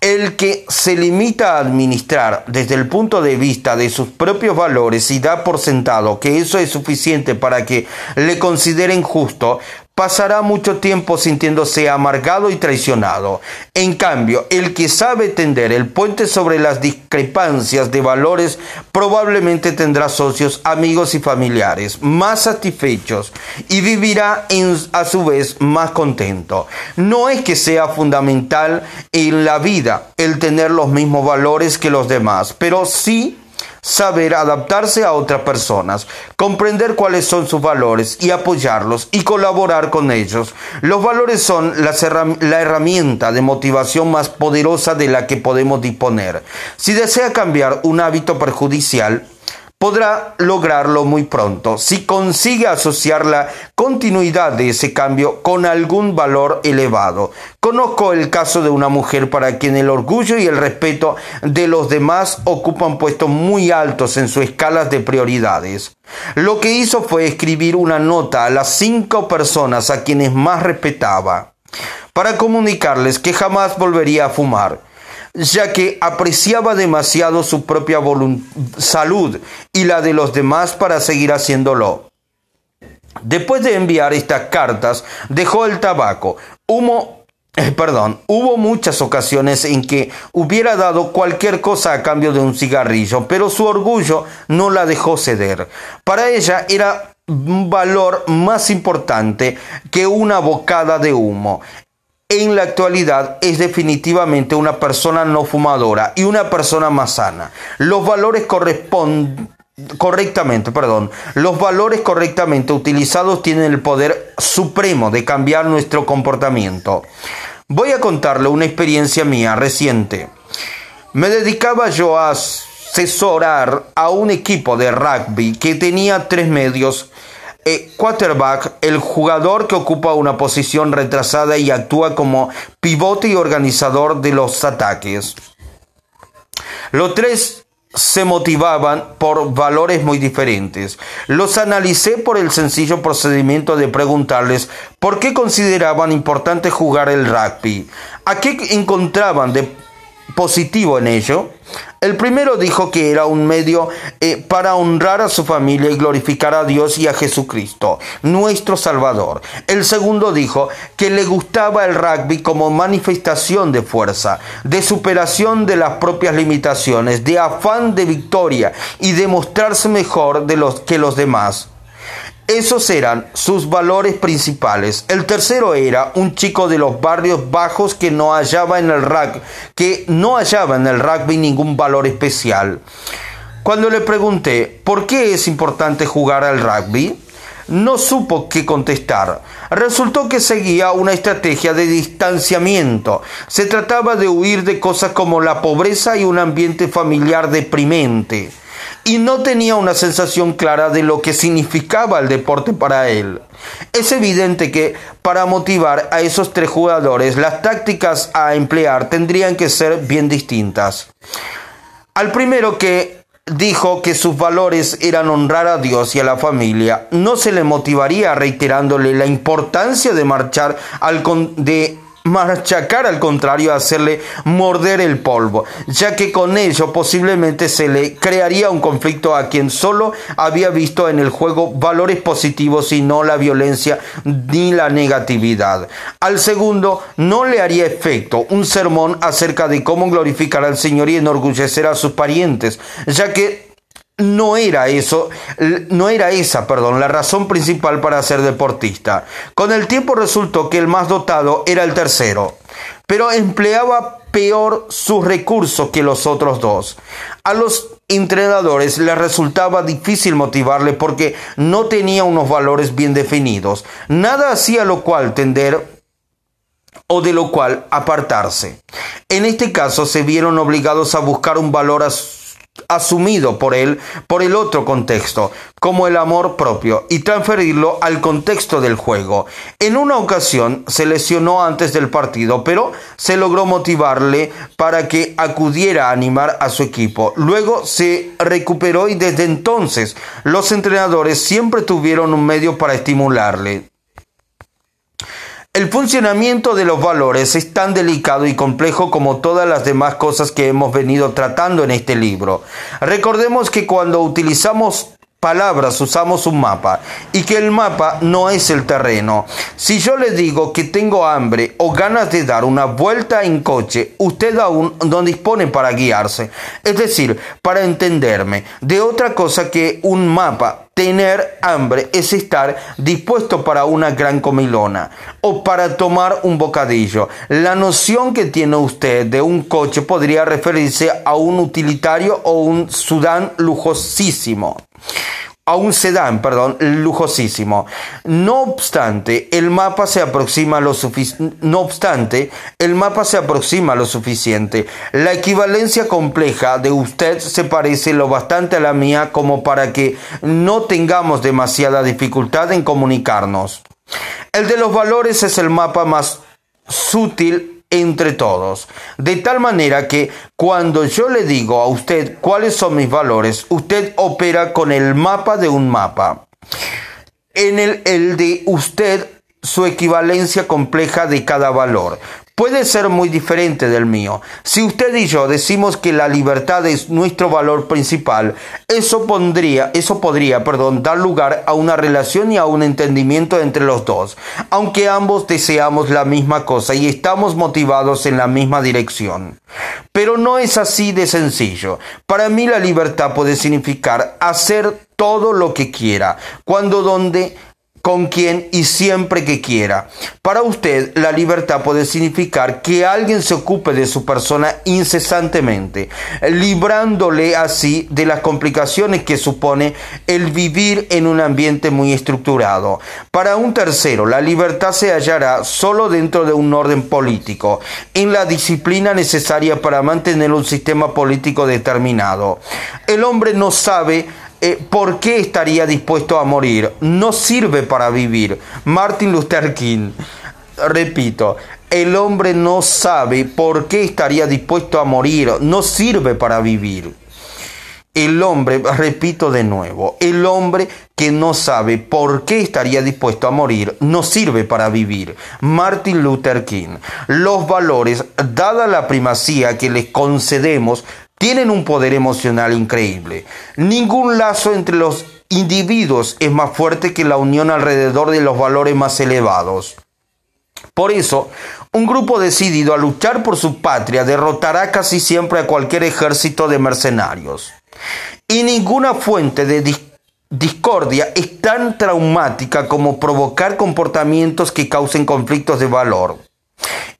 S1: El que se limita a administrar desde el punto de vista de sus propios valores y da por sentado que eso es suficiente para que le consideren justo, pasará mucho tiempo sintiéndose amargado y traicionado. En cambio, el que sabe tender el puente sobre las discrepancias de valores probablemente tendrá socios, amigos y familiares más satisfechos y vivirá a su vez más contento. No es que sea fundamental en la vida el tener los mismos valores que los demás, pero sí saber adaptarse a otras personas, comprender cuáles son sus valores y apoyarlos y colaborar con ellos. Los valores son la herramienta de motivación más poderosa de la que podemos disponer. Si desea cambiar un hábito perjudicial, podrá lograrlo muy pronto si consigue asociar la continuidad de ese cambio con algún valor elevado. Conozco el caso de una mujer para quien el orgullo y el respeto de los demás ocupan puestos muy altos en su escala de prioridades. Lo que hizo fue escribir una nota a las cinco personas a quienes más respetaba para comunicarles que jamás volvería a fumar ya que apreciaba demasiado su propia salud y la de los demás para seguir haciéndolo. Después de enviar estas cartas, dejó el tabaco. Humo, eh, perdón, hubo muchas ocasiones en que hubiera dado cualquier cosa a cambio de un cigarrillo, pero su orgullo no la dejó ceder. Para ella era un valor más importante que una bocada de humo en la actualidad es definitivamente una persona no fumadora y una persona más sana. Los valores correctamente, perdón, los valores correctamente utilizados tienen el poder supremo de cambiar nuestro comportamiento. Voy a contarle una experiencia mía reciente. Me dedicaba yo a asesorar a un equipo de rugby que tenía tres medios. Eh, quarterback, el jugador que ocupa una posición retrasada y actúa como pivote y organizador de los ataques. Los tres se motivaban por valores muy diferentes. Los analicé por el sencillo procedimiento de preguntarles por qué consideraban importante jugar el rugby, a qué encontraban de positivo en ello. El primero dijo que era un medio eh, para honrar a su familia y glorificar a Dios y a Jesucristo, nuestro Salvador. El segundo dijo que le gustaba el rugby como manifestación de fuerza, de superación de las propias limitaciones, de afán de victoria y de mostrarse mejor de los que los demás. Esos eran sus valores principales. El tercero era un chico de los barrios bajos que no hallaba en el rugby, que no hallaba en el rugby ningún valor especial. Cuando le pregunté por qué es importante jugar al rugby, no supo qué contestar. Resultó que seguía una estrategia de distanciamiento. Se trataba de huir de cosas como la pobreza y un ambiente familiar deprimente y no tenía una sensación clara de lo que significaba el deporte para él. Es evidente que para motivar a esos tres jugadores las tácticas a emplear tendrían que ser bien distintas. Al primero que dijo que sus valores eran honrar a Dios y a la familia, no se le motivaría reiterándole la importancia de marchar al de machacar al contrario, hacerle morder el polvo, ya que con ello posiblemente se le crearía un conflicto a quien solo había visto en el juego valores positivos y no la violencia ni la negatividad. Al segundo no le haría efecto un sermón acerca de cómo glorificar al Señor y enorgullecer a sus parientes, ya que no era eso, no era esa, perdón, la razón principal para ser deportista. Con el tiempo resultó que el más dotado era el tercero, pero empleaba peor sus recursos que los otros dos. A los entrenadores les resultaba difícil motivarle porque no tenía unos valores bien definidos. Nada hacía lo cual tender o de lo cual apartarse. En este caso se vieron obligados a buscar un valor a asumido por él por el otro contexto, como el amor propio, y transferirlo al contexto del juego. En una ocasión se lesionó antes del partido, pero se logró motivarle para que acudiera a animar a su equipo. Luego se recuperó y desde entonces los entrenadores siempre tuvieron un medio para estimularle. El funcionamiento de los valores es tan delicado y complejo como todas las demás cosas que hemos venido tratando en este libro. Recordemos que cuando utilizamos palabras usamos un mapa y que el mapa no es el terreno. Si yo le digo que tengo hambre o ganas de dar una vuelta en coche, usted aún no dispone para guiarse, es decir, para entenderme. De otra cosa que un mapa, tener hambre es estar dispuesto para una gran comilona o para tomar un bocadillo. La noción que tiene usted de un coche podría referirse a un utilitario o un sudán lujosísimo a un sedán, perdón, lujosísimo. No obstante, el mapa se aproxima lo no obstante, el mapa se aproxima lo suficiente. La equivalencia compleja de usted se parece lo bastante a la mía como para que no tengamos demasiada dificultad en comunicarnos. El de los valores es el mapa más sutil entre todos. De tal manera que cuando yo le digo a usted cuáles son mis valores, usted opera con el mapa de un mapa. En el, el de usted su equivalencia compleja de cada valor puede ser muy diferente del mío. Si usted y yo decimos que la libertad es nuestro valor principal, eso pondría, eso podría, perdón, dar lugar a una relación y a un entendimiento entre los dos, aunque ambos deseamos la misma cosa y estamos motivados en la misma dirección. Pero no es así de sencillo. Para mí la libertad puede significar hacer todo lo que quiera, cuando donde con quien y siempre que quiera. Para usted, la libertad puede significar que alguien se ocupe de su persona incesantemente, librándole así de las complicaciones que supone el vivir en un ambiente muy estructurado. Para un tercero, la libertad se hallará solo dentro de un orden político, en la disciplina necesaria para mantener un sistema político determinado. El hombre no sabe eh, ¿por qué estaría dispuesto a morir? No sirve para vivir. Martin Luther King. Repito, el hombre no sabe por qué estaría dispuesto a morir. No sirve para vivir. El hombre, repito de nuevo, el hombre que no sabe por qué estaría dispuesto a morir no sirve para vivir. Martin Luther King. Los valores, dada la primacía que les concedemos, tienen un poder emocional increíble. Ningún lazo entre los individuos es más fuerte que la unión alrededor de los valores más elevados. Por eso, un grupo decidido a luchar por su patria derrotará casi siempre a cualquier ejército de mercenarios. Y ninguna fuente de discordia es tan traumática como provocar comportamientos que causen conflictos de valor.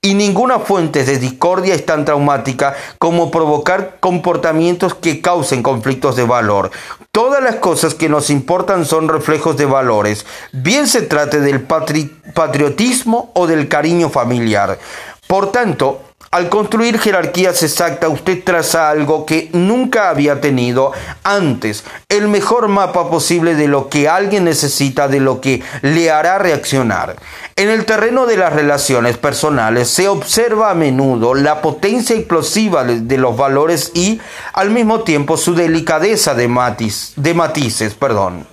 S1: Y ninguna fuente de discordia es tan traumática como provocar comportamientos que causen conflictos de valor. Todas las cosas que nos importan son reflejos de valores, bien se trate del patriotismo o del cariño familiar. Por tanto, al construir jerarquías exactas, usted traza algo que nunca había tenido antes, el mejor mapa posible de lo que alguien necesita, de lo que le hará reaccionar. En el terreno de las relaciones personales se observa a menudo la potencia explosiva de los valores y al mismo tiempo su delicadeza de, matices. Perdón.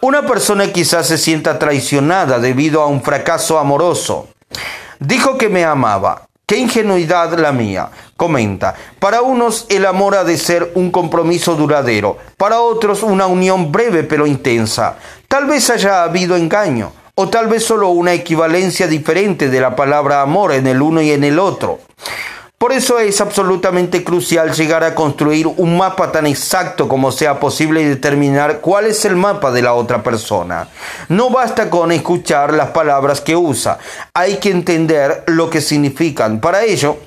S1: Una persona quizás se sienta traicionada debido a un fracaso amoroso. Dijo que me amaba, Qué ingenuidad la mía. Comenta, para unos el amor ha de ser un compromiso duradero, para otros una unión breve pero intensa. Tal vez haya habido engaño, o tal vez solo una equivalencia diferente de la palabra amor en el uno y en el otro. Por eso es absolutamente crucial llegar a construir un mapa tan exacto como sea posible y determinar cuál es el mapa de la otra persona. No basta con escuchar las palabras que usa, hay que entender lo que significan. Para ello,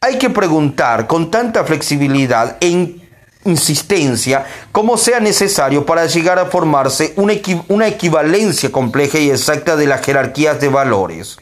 S1: hay que preguntar con tanta flexibilidad e insistencia como sea necesario para llegar a formarse una, una equivalencia compleja y exacta de las jerarquías de valores.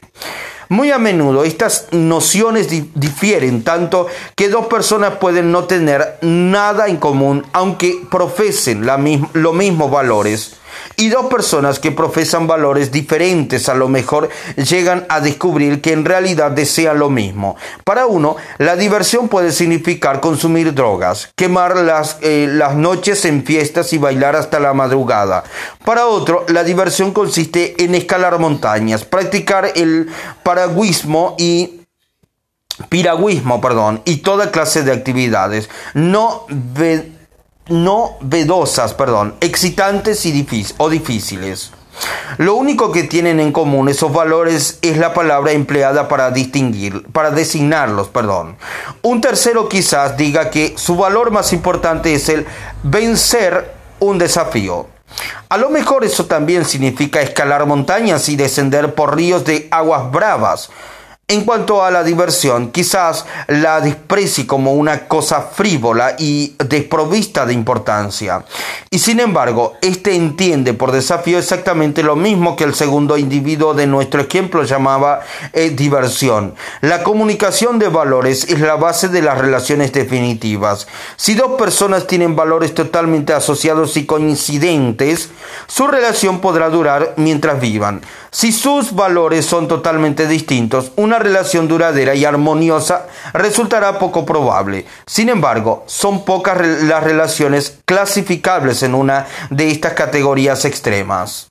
S1: Muy a menudo estas nociones difieren tanto que dos personas pueden no tener nada en común aunque profesen los mismos valores y dos personas que profesan valores diferentes a lo mejor llegan a descubrir que en realidad desean lo mismo. Para uno, la diversión puede significar consumir drogas, quemar las, eh, las noches en fiestas y bailar hasta la madrugada. Para otro, la diversión consiste en escalar montañas, practicar el paragüismo y piragüismo, perdón, y toda clase de actividades. No no vedosas, perdón, excitantes y o difíciles. Lo único que tienen en común esos valores es la palabra empleada para distinguir, para designarlos, perdón. Un tercero quizás diga que su valor más importante es el vencer un desafío. A lo mejor eso también significa escalar montañas y descender por ríos de aguas bravas en cuanto a la diversión, quizás la desprecie como una cosa frívola y desprovista de importancia. Y sin embargo, éste entiende por desafío exactamente lo mismo que el segundo individuo de nuestro ejemplo llamaba eh, diversión. La comunicación de valores es la base de las relaciones definitivas. Si dos personas tienen valores totalmente asociados y coincidentes, su relación podrá durar mientras vivan. Si sus valores son totalmente distintos, una relación duradera y armoniosa resultará poco probable. Sin embargo, son pocas las relaciones clasificables en una de estas categorías extremas.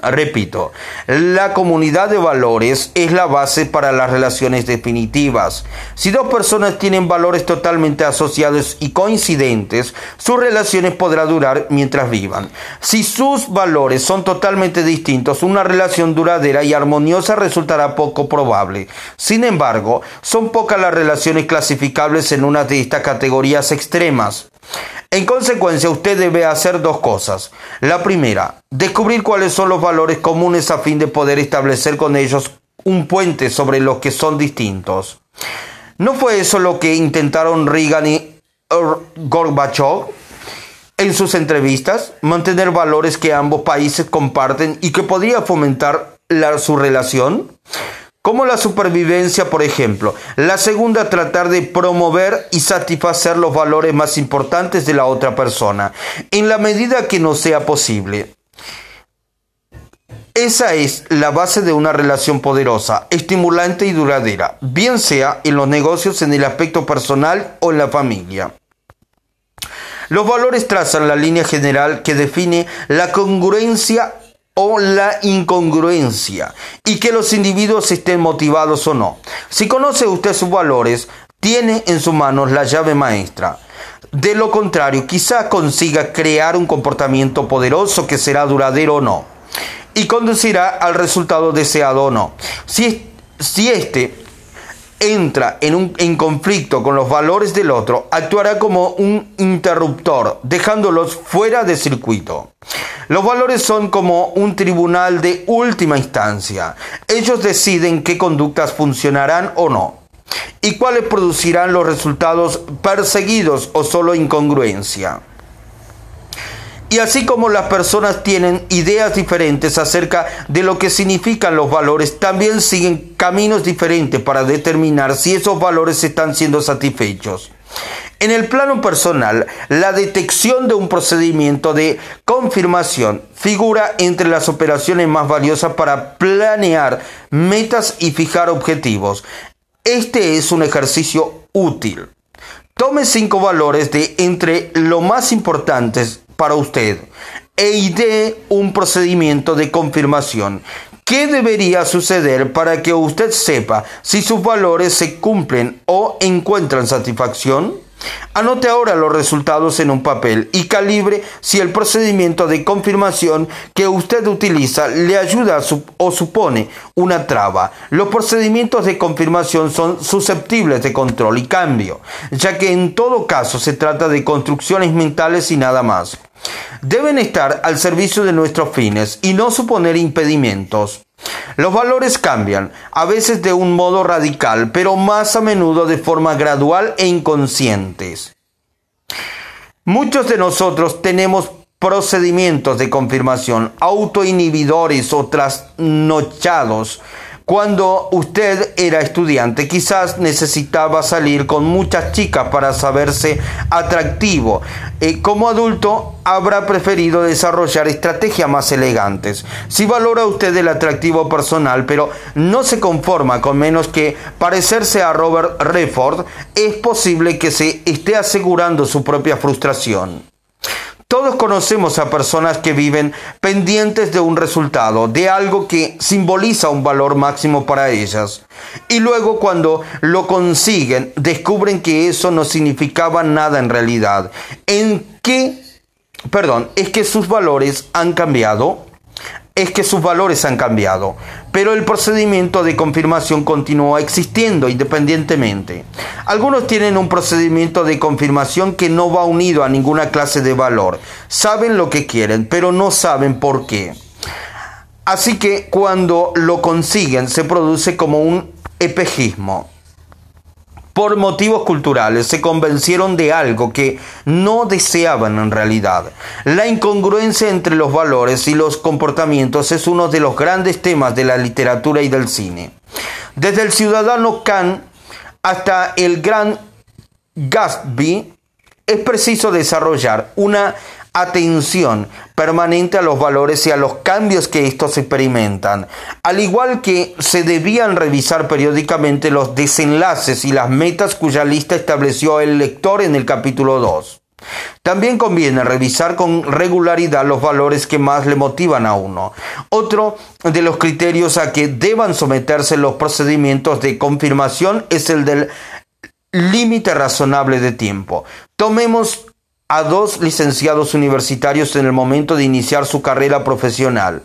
S1: Repito, la comunidad de valores es la base para las relaciones definitivas. Si dos personas tienen valores totalmente asociados y coincidentes, sus relaciones podrán durar mientras vivan. Si sus valores son totalmente distintos, una relación duradera y armoniosa resultará poco probable. Sin embargo, son pocas las relaciones clasificables en una de estas categorías extremas. En consecuencia, usted debe hacer dos cosas. La primera, descubrir cuáles son los valores comunes a fin de poder establecer con ellos un puente sobre los que son distintos. ¿No fue eso lo que intentaron Reagan y Gorbachev en sus entrevistas? Mantener valores que ambos países comparten y que podría fomentar su relación como la supervivencia, por ejemplo. La segunda, tratar de promover y satisfacer los valores más importantes de la otra persona, en la medida que no sea posible. Esa es la base de una relación poderosa, estimulante y duradera, bien sea en los negocios, en el aspecto personal o en la familia. Los valores trazan la línea general que define la congruencia o la incongruencia y que los individuos estén motivados o no. Si conoce usted sus valores, tiene en sus manos la llave maestra. De lo contrario, quizá consiga crear un comportamiento poderoso que será duradero o no y conducirá al resultado deseado o no. Si, si este entra en, un, en conflicto con los valores del otro, actuará como un interruptor, dejándolos fuera de circuito. Los valores son como un tribunal de última instancia. Ellos deciden qué conductas funcionarán o no y cuáles producirán los resultados perseguidos o solo incongruencia. Y así como las personas tienen ideas diferentes acerca de lo que significan los valores, también siguen caminos diferentes para determinar si esos valores están siendo satisfechos. En el plano personal, la detección de un procedimiento de confirmación figura entre las operaciones más valiosas para planear metas y fijar objetivos. Este es un ejercicio útil. Tome cinco valores de entre lo más importantes para usted e idee un procedimiento de confirmación. ¿Qué debería suceder para que usted sepa si sus valores se cumplen o encuentran satisfacción? Anote ahora los resultados en un papel y calibre si el procedimiento de confirmación que usted utiliza le ayuda o supone una traba. Los procedimientos de confirmación son susceptibles de control y cambio, ya que en todo caso se trata de construcciones mentales y nada más. Deben estar al servicio de nuestros fines y no suponer impedimentos. Los valores cambian, a veces de un modo radical, pero más a menudo de forma gradual e inconscientes. Muchos de nosotros tenemos procedimientos de confirmación autoinhibidores o trasnochados cuando usted era estudiante, quizás necesitaba salir con muchas chicas para saberse atractivo. Eh, como adulto, habrá preferido desarrollar estrategias más elegantes. Si valora usted el atractivo personal, pero no se conforma con menos que parecerse a Robert Redford, es posible que se esté asegurando su propia frustración. Todos conocemos a personas que viven pendientes de un resultado, de algo que simboliza un valor máximo para ellas. Y luego cuando lo consiguen, descubren que eso no significaba nada en realidad. ¿En qué? Perdón, es que sus valores han cambiado es que sus valores han cambiado, pero el procedimiento de confirmación continúa existiendo independientemente. Algunos tienen un procedimiento de confirmación que no va unido a ninguna clase de valor. Saben lo que quieren, pero no saben por qué. Así que cuando lo consiguen se produce como un espejismo por motivos culturales, se convencieron de algo que no deseaban en realidad. La incongruencia entre los valores y los comportamientos es uno de los grandes temas de la literatura y del cine. Desde el ciudadano Khan hasta el gran Gatsby, es preciso desarrollar una atención permanente a los valores y a los cambios que estos experimentan, al igual que se debían revisar periódicamente los desenlaces y las metas cuya lista estableció el lector en el capítulo 2. También conviene revisar con regularidad los valores que más le motivan a uno. Otro de los criterios a que deban someterse los procedimientos de confirmación es el del límite razonable de tiempo. Tomemos a dos licenciados universitarios en el momento de iniciar su carrera profesional.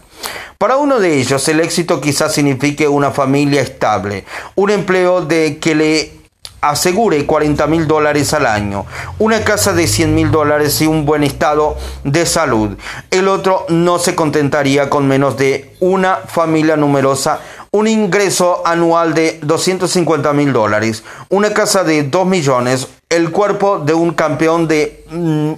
S1: Para uno de ellos el éxito quizás signifique una familia estable, un empleo de que le asegure 40 mil dólares al año, una casa de 100 mil dólares y un buen estado de salud. El otro no se contentaría con menos de una familia numerosa un ingreso anual de 250 mil dólares, una casa de 2 millones, el cuerpo de un campeón de mm,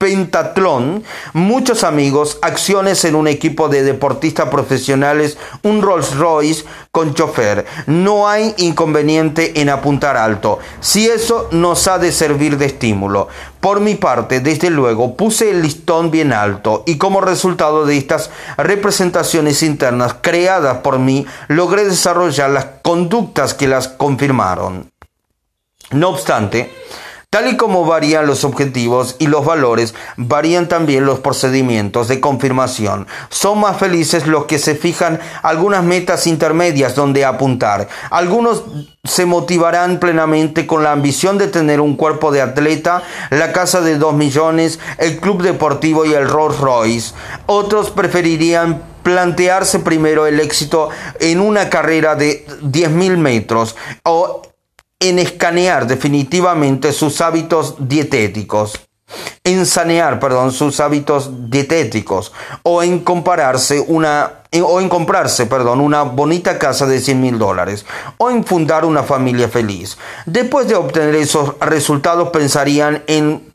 S1: pentatlón, muchos amigos, acciones en un equipo de deportistas profesionales, un Rolls Royce con chofer. No hay inconveniente en apuntar alto, si eso nos ha de servir de estímulo. Por mi parte, desde luego, puse el listón bien alto y como resultado de estas representaciones internas creadas por mí, logré desarrollar las conductas que las confirmaron. No obstante, Tal y como varían los objetivos y los valores, varían también los procedimientos de confirmación. Son más felices los que se fijan algunas metas intermedias donde apuntar. Algunos se motivarán plenamente con la ambición de tener un cuerpo de atleta, la casa de dos millones, el club deportivo y el Rolls Royce. Otros preferirían plantearse primero el éxito en una carrera de 10.000 metros o en escanear definitivamente sus hábitos dietéticos, en sanear, perdón, sus hábitos dietéticos, o en compararse una o en comprarse, perdón, una bonita casa de 100 mil dólares, o en fundar una familia feliz. Después de obtener esos resultados pensarían en